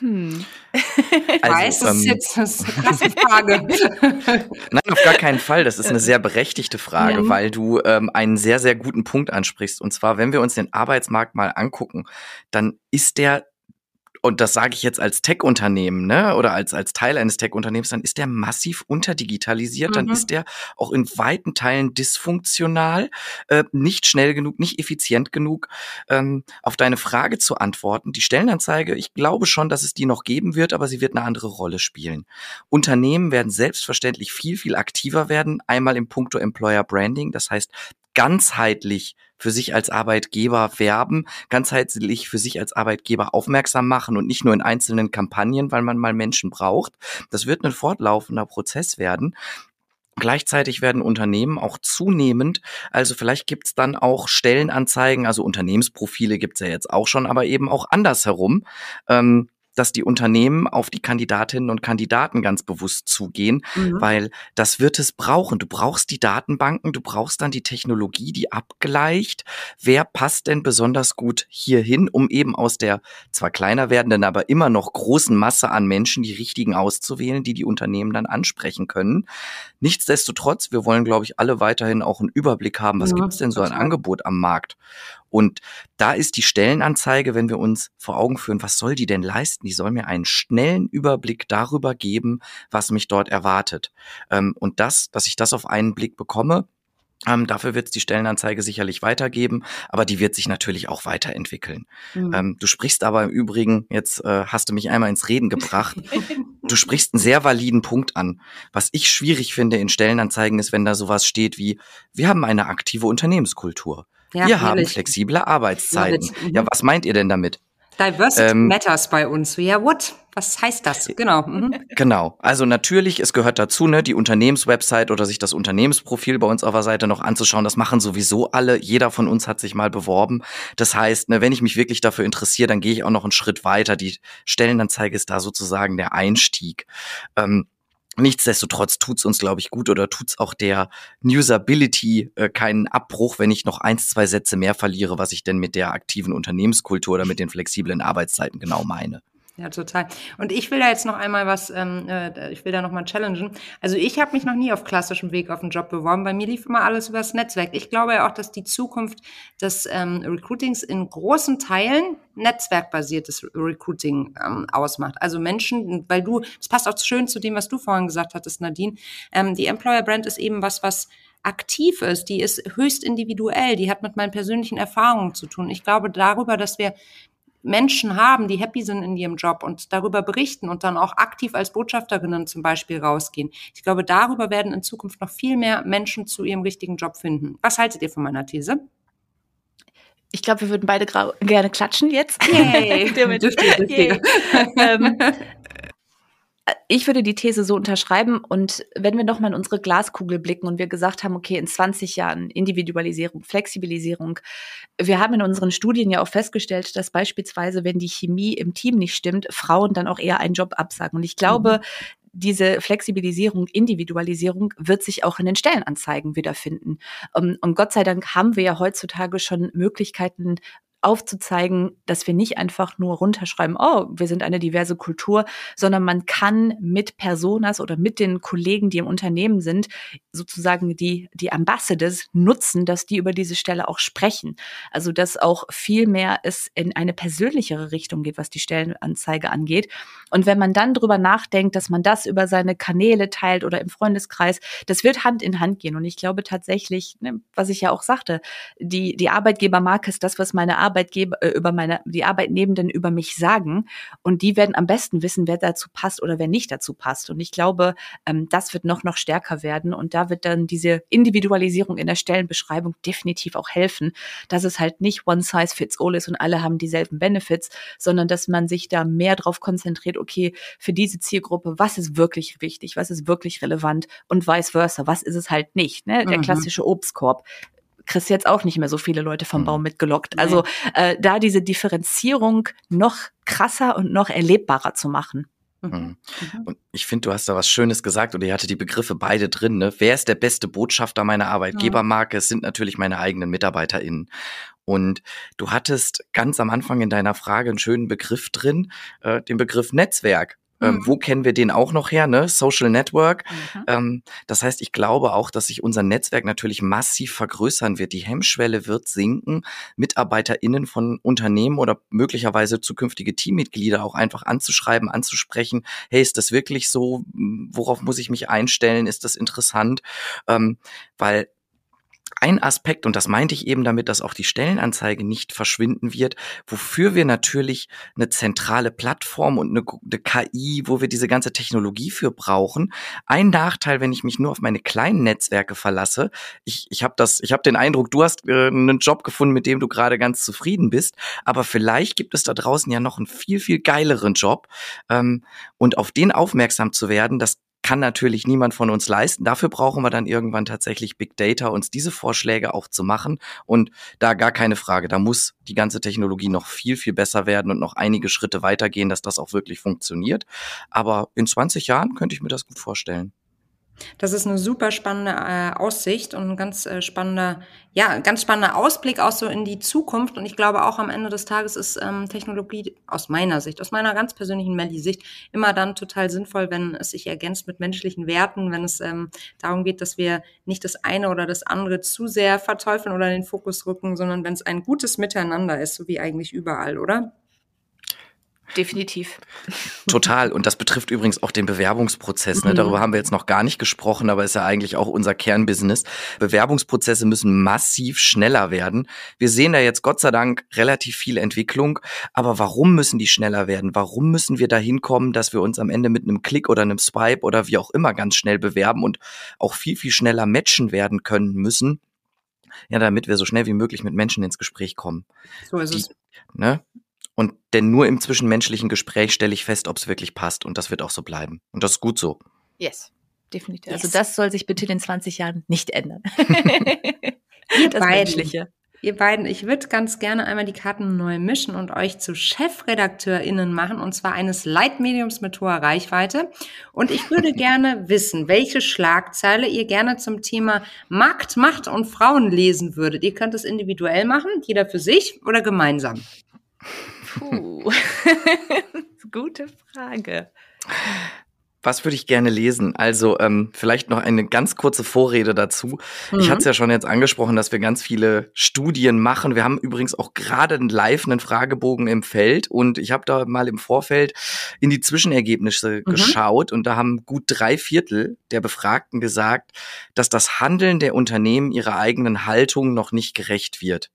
S2: Hm.
S1: Ich also, weiß, das ist ähm, jetzt das ist eine krasse Frage.
S3: Nein, auf gar keinen Fall. Das ist eine sehr berechtigte Frage, ja. weil du ähm, einen sehr, sehr guten Punkt ansprichst. Und zwar, wenn wir uns den Arbeitsmarkt mal angucken, dann ist der und das sage ich jetzt als Tech-Unternehmen, ne, oder als, als Teil eines Tech-Unternehmens, dann ist der massiv unterdigitalisiert, mhm. dann ist der auch in weiten Teilen dysfunktional, äh, nicht schnell genug, nicht effizient genug. Ähm, auf deine Frage zu antworten, die Stellenanzeige, ich glaube schon, dass es die noch geben wird, aber sie wird eine andere Rolle spielen. Unternehmen werden selbstverständlich viel, viel aktiver werden, einmal im Punkto Employer Branding, das heißt ganzheitlich für sich als Arbeitgeber werben, ganzheitlich für sich als Arbeitgeber aufmerksam machen und nicht nur in einzelnen Kampagnen, weil man mal Menschen braucht. Das wird ein fortlaufender Prozess werden. Gleichzeitig werden Unternehmen auch zunehmend, also vielleicht gibt's dann auch Stellenanzeigen, also Unternehmensprofile gibt's ja jetzt auch schon, aber eben auch andersherum. Ähm, dass die Unternehmen auf die Kandidatinnen und Kandidaten ganz bewusst zugehen, mhm. weil das wird es brauchen. Du brauchst die Datenbanken, du brauchst dann die Technologie, die abgleicht. Wer passt denn besonders gut hierhin, um eben aus der zwar kleiner werdenden, aber immer noch großen Masse an Menschen die richtigen auszuwählen, die die Unternehmen dann ansprechen können. Nichtsdestotrotz, wir wollen, glaube ich, alle weiterhin auch einen Überblick haben, was ja, gibt's denn so ein Angebot am Markt? Und da ist die Stellenanzeige, wenn wir uns vor Augen führen, was soll die denn leisten? Die soll mir einen schnellen Überblick darüber geben, was mich dort erwartet. Ähm, und das, dass ich das auf einen Blick bekomme, ähm, dafür wird es die Stellenanzeige sicherlich weitergeben, aber die wird sich natürlich auch weiterentwickeln. Mhm. Ähm, du sprichst aber im Übrigen, jetzt äh, hast du mich einmal ins Reden gebracht, du sprichst einen sehr validen Punkt an. Was ich schwierig finde in Stellenanzeigen ist, wenn da sowas steht wie, wir haben eine aktive Unternehmenskultur. Ja, wir haben flexible Arbeitszeiten. Ja, mhm. ja, was meint ihr denn damit?
S1: Diversity ähm, matters bei uns. Ja, yeah, what? Was heißt das? Genau. Mhm.
S3: Genau. Also natürlich, es gehört dazu, ne, die Unternehmenswebsite oder sich das Unternehmensprofil bei uns auf der Seite noch anzuschauen. Das machen sowieso alle. Jeder von uns hat sich mal beworben. Das heißt, ne, wenn ich mich wirklich dafür interessiere, dann gehe ich auch noch einen Schritt weiter. Die Stellenanzeige ist da sozusagen der Einstieg. Ähm, Nichtsdestotrotz tut's uns, glaube ich, gut oder tut's auch der Usability äh, keinen Abbruch, wenn ich noch eins, zwei Sätze mehr verliere, was ich denn mit der aktiven Unternehmenskultur oder mit den flexiblen Arbeitszeiten genau meine.
S1: Ja, total. Und ich will da jetzt noch einmal was, ähm, äh, ich will da noch mal challengen. Also ich habe mich noch nie auf klassischem Weg auf einen Job beworben. Bei mir lief immer alles übers Netzwerk. Ich glaube ja auch, dass die Zukunft des ähm, Recruitings in großen Teilen netzwerkbasiertes Recruiting ähm, ausmacht. Also Menschen, weil du, das passt auch schön zu dem, was du vorhin gesagt hattest, Nadine. Ähm, die Employer Brand ist eben was, was aktiv ist, die ist höchst individuell, die hat mit meinen persönlichen Erfahrungen zu tun. Ich glaube darüber, dass wir Menschen haben, die happy sind in ihrem Job und darüber berichten und dann auch aktiv als Botschafterinnen zum Beispiel rausgehen. Ich glaube, darüber werden in Zukunft noch viel mehr Menschen zu ihrem richtigen Job finden. Was haltet ihr von meiner These?
S2: Ich glaube, wir würden beide gerne klatschen jetzt.
S1: Yay. dürfte, dürfte. ähm,
S2: ich würde die These so unterschreiben und wenn wir nochmal in unsere Glaskugel blicken und wir gesagt haben, okay, in 20 Jahren Individualisierung, Flexibilisierung, wir haben in unseren Studien ja auch festgestellt, dass beispielsweise, wenn die Chemie im Team nicht stimmt, Frauen dann auch eher einen Job absagen. Und ich glaube, mhm diese Flexibilisierung, Individualisierung wird sich auch in den Stellenanzeigen wiederfinden. Ähm, und Gott sei Dank haben wir ja heutzutage schon Möglichkeiten, aufzuzeigen, dass wir nicht einfach nur runterschreiben, oh, wir sind eine diverse Kultur, sondern man kann mit Personas oder mit den Kollegen, die im Unternehmen sind, sozusagen die, die Ambassadors nutzen, dass die über diese Stelle auch sprechen. Also, dass auch viel mehr es in eine persönlichere Richtung geht, was die Stellenanzeige angeht. Und wenn man dann drüber nachdenkt, dass man das über seine Kanäle teilt oder im Freundeskreis, das wird Hand in Hand gehen. Und ich glaube tatsächlich, ne, was ich ja auch sagte, die, die Arbeitgebermarke ist das, was meine Arbeit Arbeitgeber, äh, über meine, die Arbeitnehmenden über mich sagen. Und die werden am besten wissen, wer dazu passt oder wer nicht dazu passt. Und ich glaube, ähm, das wird noch, noch stärker werden. Und da wird dann diese Individualisierung in der Stellenbeschreibung definitiv auch helfen, dass es halt nicht one size fits all ist und alle haben dieselben Benefits, sondern dass man sich da mehr drauf konzentriert, okay, für diese Zielgruppe, was ist wirklich wichtig, was ist wirklich relevant und vice versa, was ist es halt nicht. Ne? Der mhm. klassische Obstkorb kriegst jetzt auch nicht mehr so viele Leute vom Baum mhm. mitgelockt. Also äh, da diese Differenzierung noch krasser und noch erlebbarer zu machen.
S3: Mhm. mhm. Und ich finde, du hast da was Schönes gesagt und ihr hatte die Begriffe beide drin. Ne? Wer ist der beste Botschafter meiner Arbeitgebermarke? Es sind natürlich meine eigenen MitarbeiterInnen. Und du hattest ganz am Anfang in deiner Frage einen schönen Begriff drin, äh, den Begriff Netzwerk. Ähm, mhm. Wo kennen wir den auch noch her? Ne? Social Network. Mhm. Ähm, das heißt, ich glaube auch, dass sich unser Netzwerk natürlich massiv vergrößern wird. Die Hemmschwelle wird sinken, MitarbeiterInnen von Unternehmen oder möglicherweise zukünftige Teammitglieder auch einfach anzuschreiben, anzusprechen. Hey, ist das wirklich so? Worauf muss ich mich einstellen? Ist das interessant? Ähm, weil ein Aspekt, und das meinte ich eben damit, dass auch die Stellenanzeige nicht verschwinden wird, wofür wir natürlich eine zentrale Plattform und eine, eine KI, wo wir diese ganze Technologie für brauchen. Ein Nachteil, wenn ich mich nur auf meine kleinen Netzwerke verlasse, ich, ich habe das, ich habe den Eindruck, du hast äh, einen Job gefunden, mit dem du gerade ganz zufrieden bist, aber vielleicht gibt es da draußen ja noch einen viel, viel geileren Job. Ähm, und auf den aufmerksam zu werden, das kann natürlich niemand von uns leisten. Dafür brauchen wir dann irgendwann tatsächlich Big Data, uns diese Vorschläge auch zu machen. Und da gar keine Frage, da muss die ganze Technologie noch viel, viel besser werden und noch einige Schritte weitergehen, dass das auch wirklich funktioniert. Aber in 20 Jahren könnte ich mir das gut vorstellen.
S1: Das ist eine super spannende äh, Aussicht und ein ganz äh, spannender, ja, ganz spannender Ausblick auch so in die Zukunft. Und ich glaube auch am Ende des Tages ist ähm, Technologie aus meiner Sicht, aus meiner ganz persönlichen Melli-Sicht, immer dann total sinnvoll, wenn es sich ergänzt mit menschlichen Werten, wenn es ähm, darum geht, dass wir nicht das eine oder das andere zu sehr verteufeln oder in den Fokus rücken, sondern wenn es ein gutes Miteinander ist, so wie eigentlich überall, oder?
S2: Definitiv.
S3: Total. Und das betrifft übrigens auch den Bewerbungsprozess. Ne? Mhm. Darüber haben wir jetzt noch gar nicht gesprochen, aber ist ja eigentlich auch unser Kernbusiness. Bewerbungsprozesse müssen massiv schneller werden. Wir sehen da jetzt Gott sei Dank relativ viel Entwicklung. Aber warum müssen die schneller werden? Warum müssen wir dahin kommen, dass wir uns am Ende mit einem Klick oder einem Swipe oder wie auch immer ganz schnell bewerben und auch viel, viel schneller matchen werden können müssen? Ja, damit wir so schnell wie möglich mit Menschen ins Gespräch kommen.
S1: So ist die, es.
S3: Ne? Und denn nur im zwischenmenschlichen Gespräch stelle ich fest, ob es wirklich passt. Und das wird auch so bleiben. Und das ist gut so.
S2: Yes, definitiv. Also yes. Also das soll sich bitte in den 20 Jahren nicht ändern.
S1: das beiden. Menschliche. Ihr beiden, ich würde ganz gerne einmal die Karten neu mischen und euch zu ChefredakteurInnen machen, und zwar eines Leitmediums mit hoher Reichweite. Und ich würde gerne wissen, welche Schlagzeile ihr gerne zum Thema Markt, Macht und Frauen lesen würdet. Ihr könnt es individuell machen, jeder für sich oder gemeinsam.
S2: Puh. Gute Frage.
S3: Was würde ich gerne lesen? Also ähm, vielleicht noch eine ganz kurze Vorrede dazu. Mhm. Ich hatte es ja schon jetzt angesprochen, dass wir ganz viele Studien machen. Wir haben übrigens auch gerade live einen Fragebogen im Feld und ich habe da mal im Vorfeld in die Zwischenergebnisse mhm. geschaut und da haben gut drei Viertel der Befragten gesagt, dass das Handeln der Unternehmen ihrer eigenen Haltung noch nicht gerecht wird.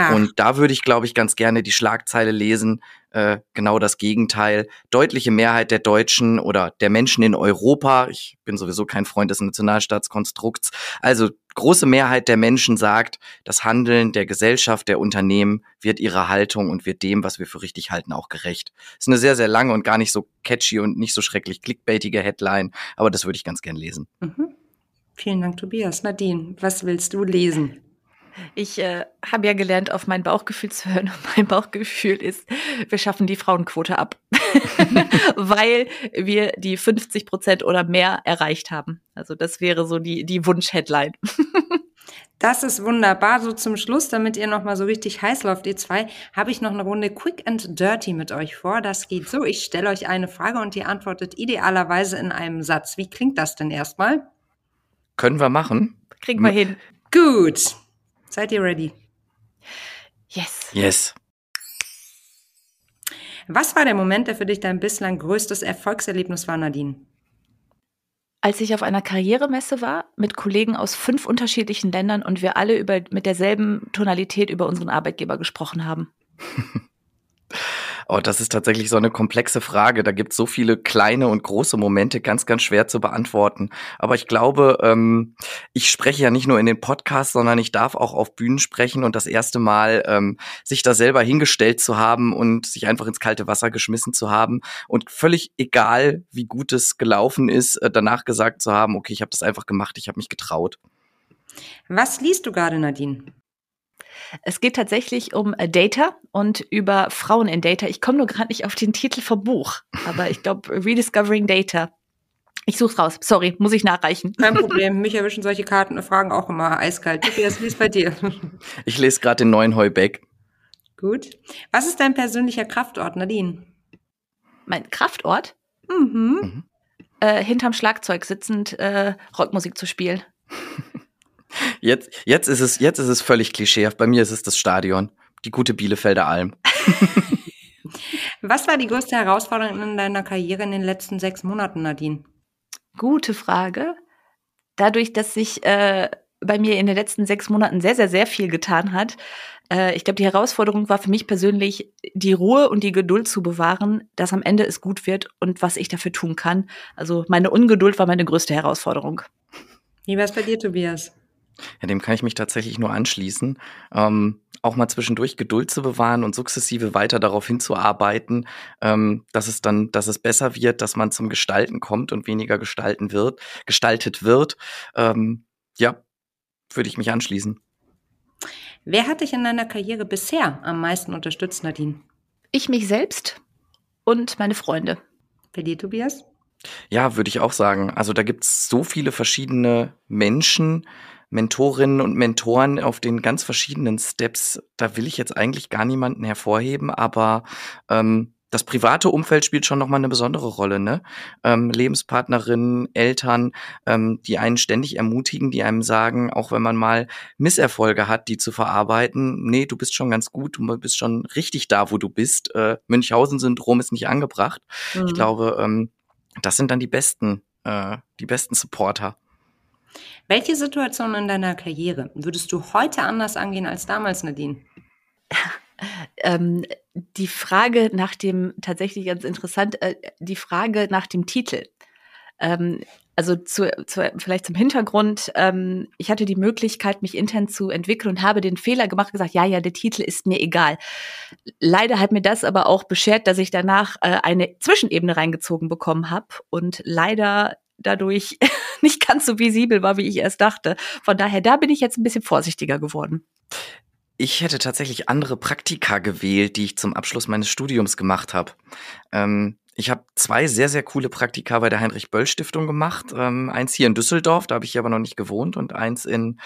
S3: Ach. Und da würde ich, glaube ich, ganz gerne die Schlagzeile lesen, äh, genau das Gegenteil. Deutliche Mehrheit der Deutschen oder der Menschen in Europa, ich bin sowieso kein Freund des Nationalstaatskonstrukts, also große Mehrheit der Menschen sagt, das Handeln der Gesellschaft, der Unternehmen wird ihrer Haltung und wird dem, was wir für richtig halten, auch gerecht. Das ist eine sehr, sehr lange und gar nicht so catchy und nicht so schrecklich clickbaitige Headline, aber das würde ich ganz gern lesen. Mhm.
S1: Vielen Dank, Tobias. Nadine, was willst du lesen?
S2: Ich äh, habe ja gelernt, auf mein Bauchgefühl zu hören. Und mein Bauchgefühl ist, wir schaffen die Frauenquote ab, weil wir die 50 Prozent oder mehr erreicht haben. Also das wäre so die, die Wunsch-Headline.
S1: Das ist wunderbar. So zum Schluss, damit ihr noch mal so richtig heiß läuft, ihr zwei, habe ich noch eine Runde Quick and Dirty mit euch vor. Das geht so. Ich stelle euch eine Frage und ihr antwortet idealerweise in einem Satz. Wie klingt das denn erstmal?
S3: Können wir machen.
S2: Kriegen wir hin.
S1: Gut. Seid ihr ready?
S2: Yes.
S3: Yes.
S1: Was war der Moment, der für dich dein bislang größtes Erfolgserlebnis war, Nadine?
S2: Als ich auf einer Karrieremesse war mit Kollegen aus fünf unterschiedlichen Ländern und wir alle über, mit derselben Tonalität über unseren Arbeitgeber gesprochen haben.
S3: Oh, das ist tatsächlich so eine komplexe Frage. Da gibt es so viele kleine und große Momente, ganz, ganz schwer zu beantworten. Aber ich glaube, ähm, ich spreche ja nicht nur in den Podcasts, sondern ich darf auch auf Bühnen sprechen und das erste Mal ähm, sich da selber hingestellt zu haben und sich einfach ins kalte Wasser geschmissen zu haben und völlig egal, wie gut es gelaufen ist, äh, danach gesagt zu haben, okay, ich habe das einfach gemacht, ich habe mich getraut.
S1: Was liest du gerade, Nadine?
S2: Es geht tatsächlich um äh, Data und über Frauen in Data. Ich komme nur gerade nicht auf den Titel vom Buch, aber ich glaube Rediscovering Data. Ich such's raus. Sorry, muss ich nachreichen.
S1: Kein Problem. Mich erwischen solche Karten Fragen auch immer eiskalt. Tobias, wie ist bei dir?
S3: Ich lese gerade den neuen Heubeck.
S1: Gut. Was ist dein persönlicher Kraftort, Nadine?
S2: Mein Kraftort? Mhm. mhm. Äh, hinterm Schlagzeug sitzend äh, Rockmusik zu spielen.
S3: Jetzt, jetzt, ist es, jetzt ist es völlig klischeehaft. Bei mir ist es das Stadion, die gute Bielefelder Alm.
S1: Was war die größte Herausforderung in deiner Karriere in den letzten sechs Monaten, Nadine?
S2: Gute Frage. Dadurch, dass sich äh, bei mir in den letzten sechs Monaten sehr, sehr, sehr viel getan hat, äh, ich glaube, die Herausforderung war für mich persönlich, die Ruhe und die Geduld zu bewahren, dass am Ende es gut wird und was ich dafür tun kann. Also meine Ungeduld war meine größte Herausforderung.
S1: Wie war es bei dir, Tobias?
S3: Ja, dem kann ich mich tatsächlich nur anschließen. Ähm, auch mal zwischendurch Geduld zu bewahren und sukzessive weiter darauf hinzuarbeiten, ähm, dass es dann, dass es besser wird, dass man zum Gestalten kommt und weniger gestalten wird, gestaltet wird. Ähm, ja, würde ich mich anschließen.
S1: Wer hat dich in deiner Karriere bisher am meisten unterstützt, Nadine?
S2: Ich mich selbst und meine Freunde.
S1: Bei dir, Tobias?
S3: Ja, würde ich auch sagen. Also da gibt es so viele verschiedene Menschen, Mentorinnen und Mentoren auf den ganz verschiedenen Steps. Da will ich jetzt eigentlich gar niemanden hervorheben, aber ähm, das private Umfeld spielt schon nochmal eine besondere Rolle, ne? Ähm, Lebenspartnerinnen, Eltern, ähm, die einen ständig ermutigen, die einem sagen, auch wenn man mal Misserfolge hat, die zu verarbeiten, nee, du bist schon ganz gut, du bist schon richtig da, wo du bist. Äh, Münchhausen-Syndrom ist nicht angebracht. Mhm. Ich glaube, ähm, das sind dann die besten, äh, die besten Supporter.
S1: Welche Situation in deiner Karriere würdest du heute anders angehen als damals, Nadine?
S2: ähm, die Frage nach dem, tatsächlich ganz interessant, äh, die Frage nach dem Titel. Ähm, also zu, zu, vielleicht zum Hintergrund, ähm, ich hatte die Möglichkeit, mich intern zu entwickeln und habe den Fehler gemacht, gesagt, ja, ja, der Titel ist mir egal. Leider hat mir das aber auch beschert, dass ich danach äh, eine Zwischenebene reingezogen bekommen habe und leider dadurch nicht ganz so visibel war, wie ich erst dachte. Von daher, da bin ich jetzt ein bisschen vorsichtiger geworden.
S3: Ich hätte tatsächlich andere Praktika gewählt, die ich zum Abschluss meines Studiums gemacht habe. Ähm, ich habe zwei sehr, sehr coole Praktika bei der Heinrich-Böll-Stiftung gemacht. Ähm, eins hier in Düsseldorf, da habe ich aber noch nicht gewohnt, und eins in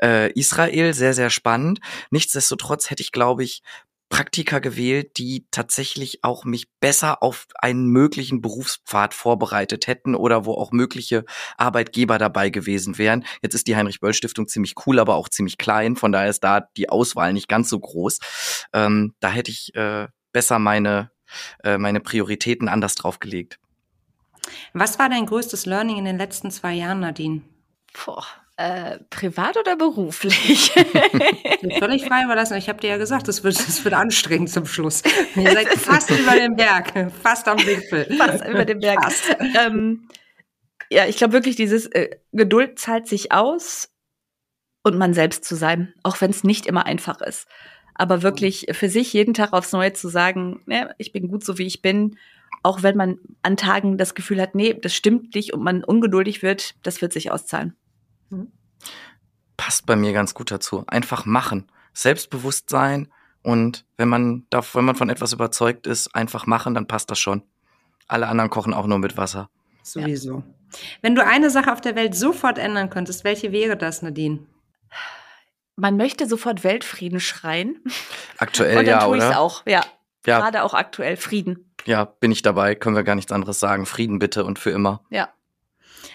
S3: äh, Israel, sehr, sehr spannend. Nichtsdestotrotz hätte ich, glaube ich, Praktika gewählt, die tatsächlich auch mich besser auf einen möglichen Berufspfad vorbereitet hätten oder wo auch mögliche Arbeitgeber dabei gewesen wären. Jetzt ist die Heinrich-Böll-Stiftung ziemlich cool, aber auch ziemlich klein. Von daher ist da die Auswahl nicht ganz so groß. Ähm, da hätte ich äh, besser meine, äh, meine Prioritäten anders draufgelegt.
S1: Was war dein größtes Learning in den letzten zwei Jahren, Nadine?
S2: Boah, äh, privat oder beruflich?
S1: völlig frei überlassen. Ich habe dir ja gesagt, es wird, es wird anstrengend zum Schluss. Ihr seid fast über dem Berg, fast am Gipfel.
S2: Fast über dem Berg. Ähm, ja, ich glaube wirklich, dieses äh, Geduld zahlt sich aus und man selbst zu sein, auch wenn es nicht immer einfach ist. Aber wirklich für sich jeden Tag aufs Neue zu sagen, ne, ich bin gut so wie ich bin, auch wenn man an Tagen das Gefühl hat, nee, das stimmt nicht und man ungeduldig wird, das wird sich auszahlen.
S3: Mhm. Passt bei mir ganz gut dazu. Einfach machen. Selbstbewusstsein und wenn man, darf, wenn man von etwas überzeugt ist, einfach machen, dann passt das schon. Alle anderen kochen auch nur mit Wasser.
S1: Sowieso. Ja. Wenn du eine Sache auf der Welt sofort ändern könntest, welche wäre das, Nadine?
S2: Man möchte sofort Weltfrieden schreien.
S3: Aktuell Und dann ja, tue oder?
S2: auch, ja. ja. Gerade auch aktuell Frieden.
S3: Ja, bin ich dabei, können wir gar nichts anderes sagen. Frieden bitte und für immer.
S2: Ja.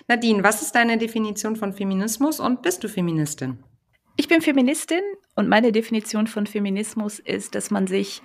S1: Nadine, was ist deine Definition von Feminismus und bist du Feministin?
S2: Ich bin Feministin und meine Definition von Feminismus ist, dass man sich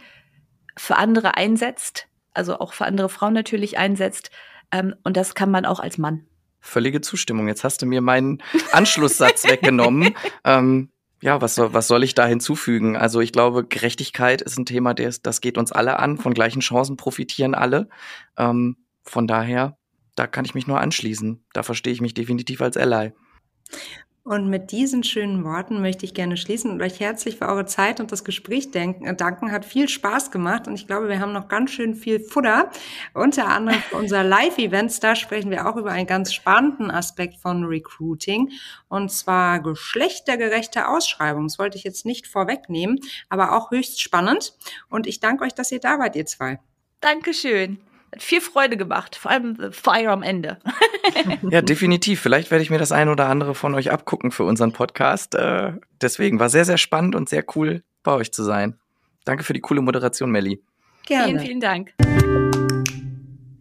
S2: für andere einsetzt, also auch für andere Frauen natürlich einsetzt. Ähm, und das kann man auch als Mann.
S3: Völlige Zustimmung. Jetzt hast du mir meinen Anschlusssatz weggenommen. Ähm, ja, was soll, was soll ich da hinzufügen? Also ich glaube, Gerechtigkeit ist ein Thema, das, das geht uns alle an. Von gleichen Chancen profitieren alle. Ähm, von daher da kann ich mich nur anschließen. Da verstehe ich mich definitiv als Ally.
S1: Und mit diesen schönen Worten möchte ich gerne schließen und euch herzlich für eure Zeit und das Gespräch denken, äh, danken. Hat viel Spaß gemacht und ich glaube, wir haben noch ganz schön viel Futter. Unter anderem für unser Live-Events, da sprechen wir auch über einen ganz spannenden Aspekt von Recruiting und zwar geschlechtergerechte Ausschreibung. Das wollte ich jetzt nicht vorwegnehmen, aber auch höchst spannend. Und ich danke euch, dass ihr da wart, ihr zwei.
S2: Dankeschön. Hat viel Freude gemacht, vor allem The Fire am Ende.
S3: ja, definitiv. Vielleicht werde ich mir das eine oder andere von euch abgucken für unseren Podcast. Äh, deswegen war sehr, sehr spannend und sehr cool, bei euch zu sein. Danke für die coole Moderation, Melli.
S2: Gerne. Vielen, vielen Dank.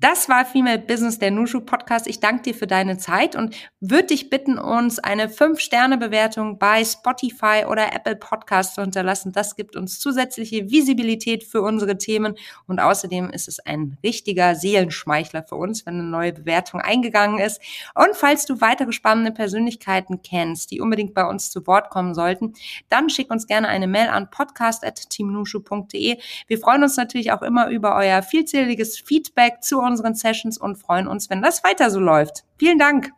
S1: Das war Female Business, der Nushu Podcast. Ich danke dir für deine Zeit und würde dich bitten, uns eine 5-Sterne-Bewertung bei Spotify oder Apple Podcast zu hinterlassen. Das gibt uns zusätzliche Visibilität für unsere Themen und außerdem ist es ein richtiger Seelenschmeichler für uns, wenn eine neue Bewertung eingegangen ist. Und falls du weitere spannende Persönlichkeiten kennst, die unbedingt bei uns zu Wort kommen sollten, dann schick uns gerne eine Mail an podcast.teamnushu.de. Wir freuen uns natürlich auch immer über euer vielzähliges Feedback zu unseren Sessions und freuen uns, wenn das weiter so läuft. Vielen Dank.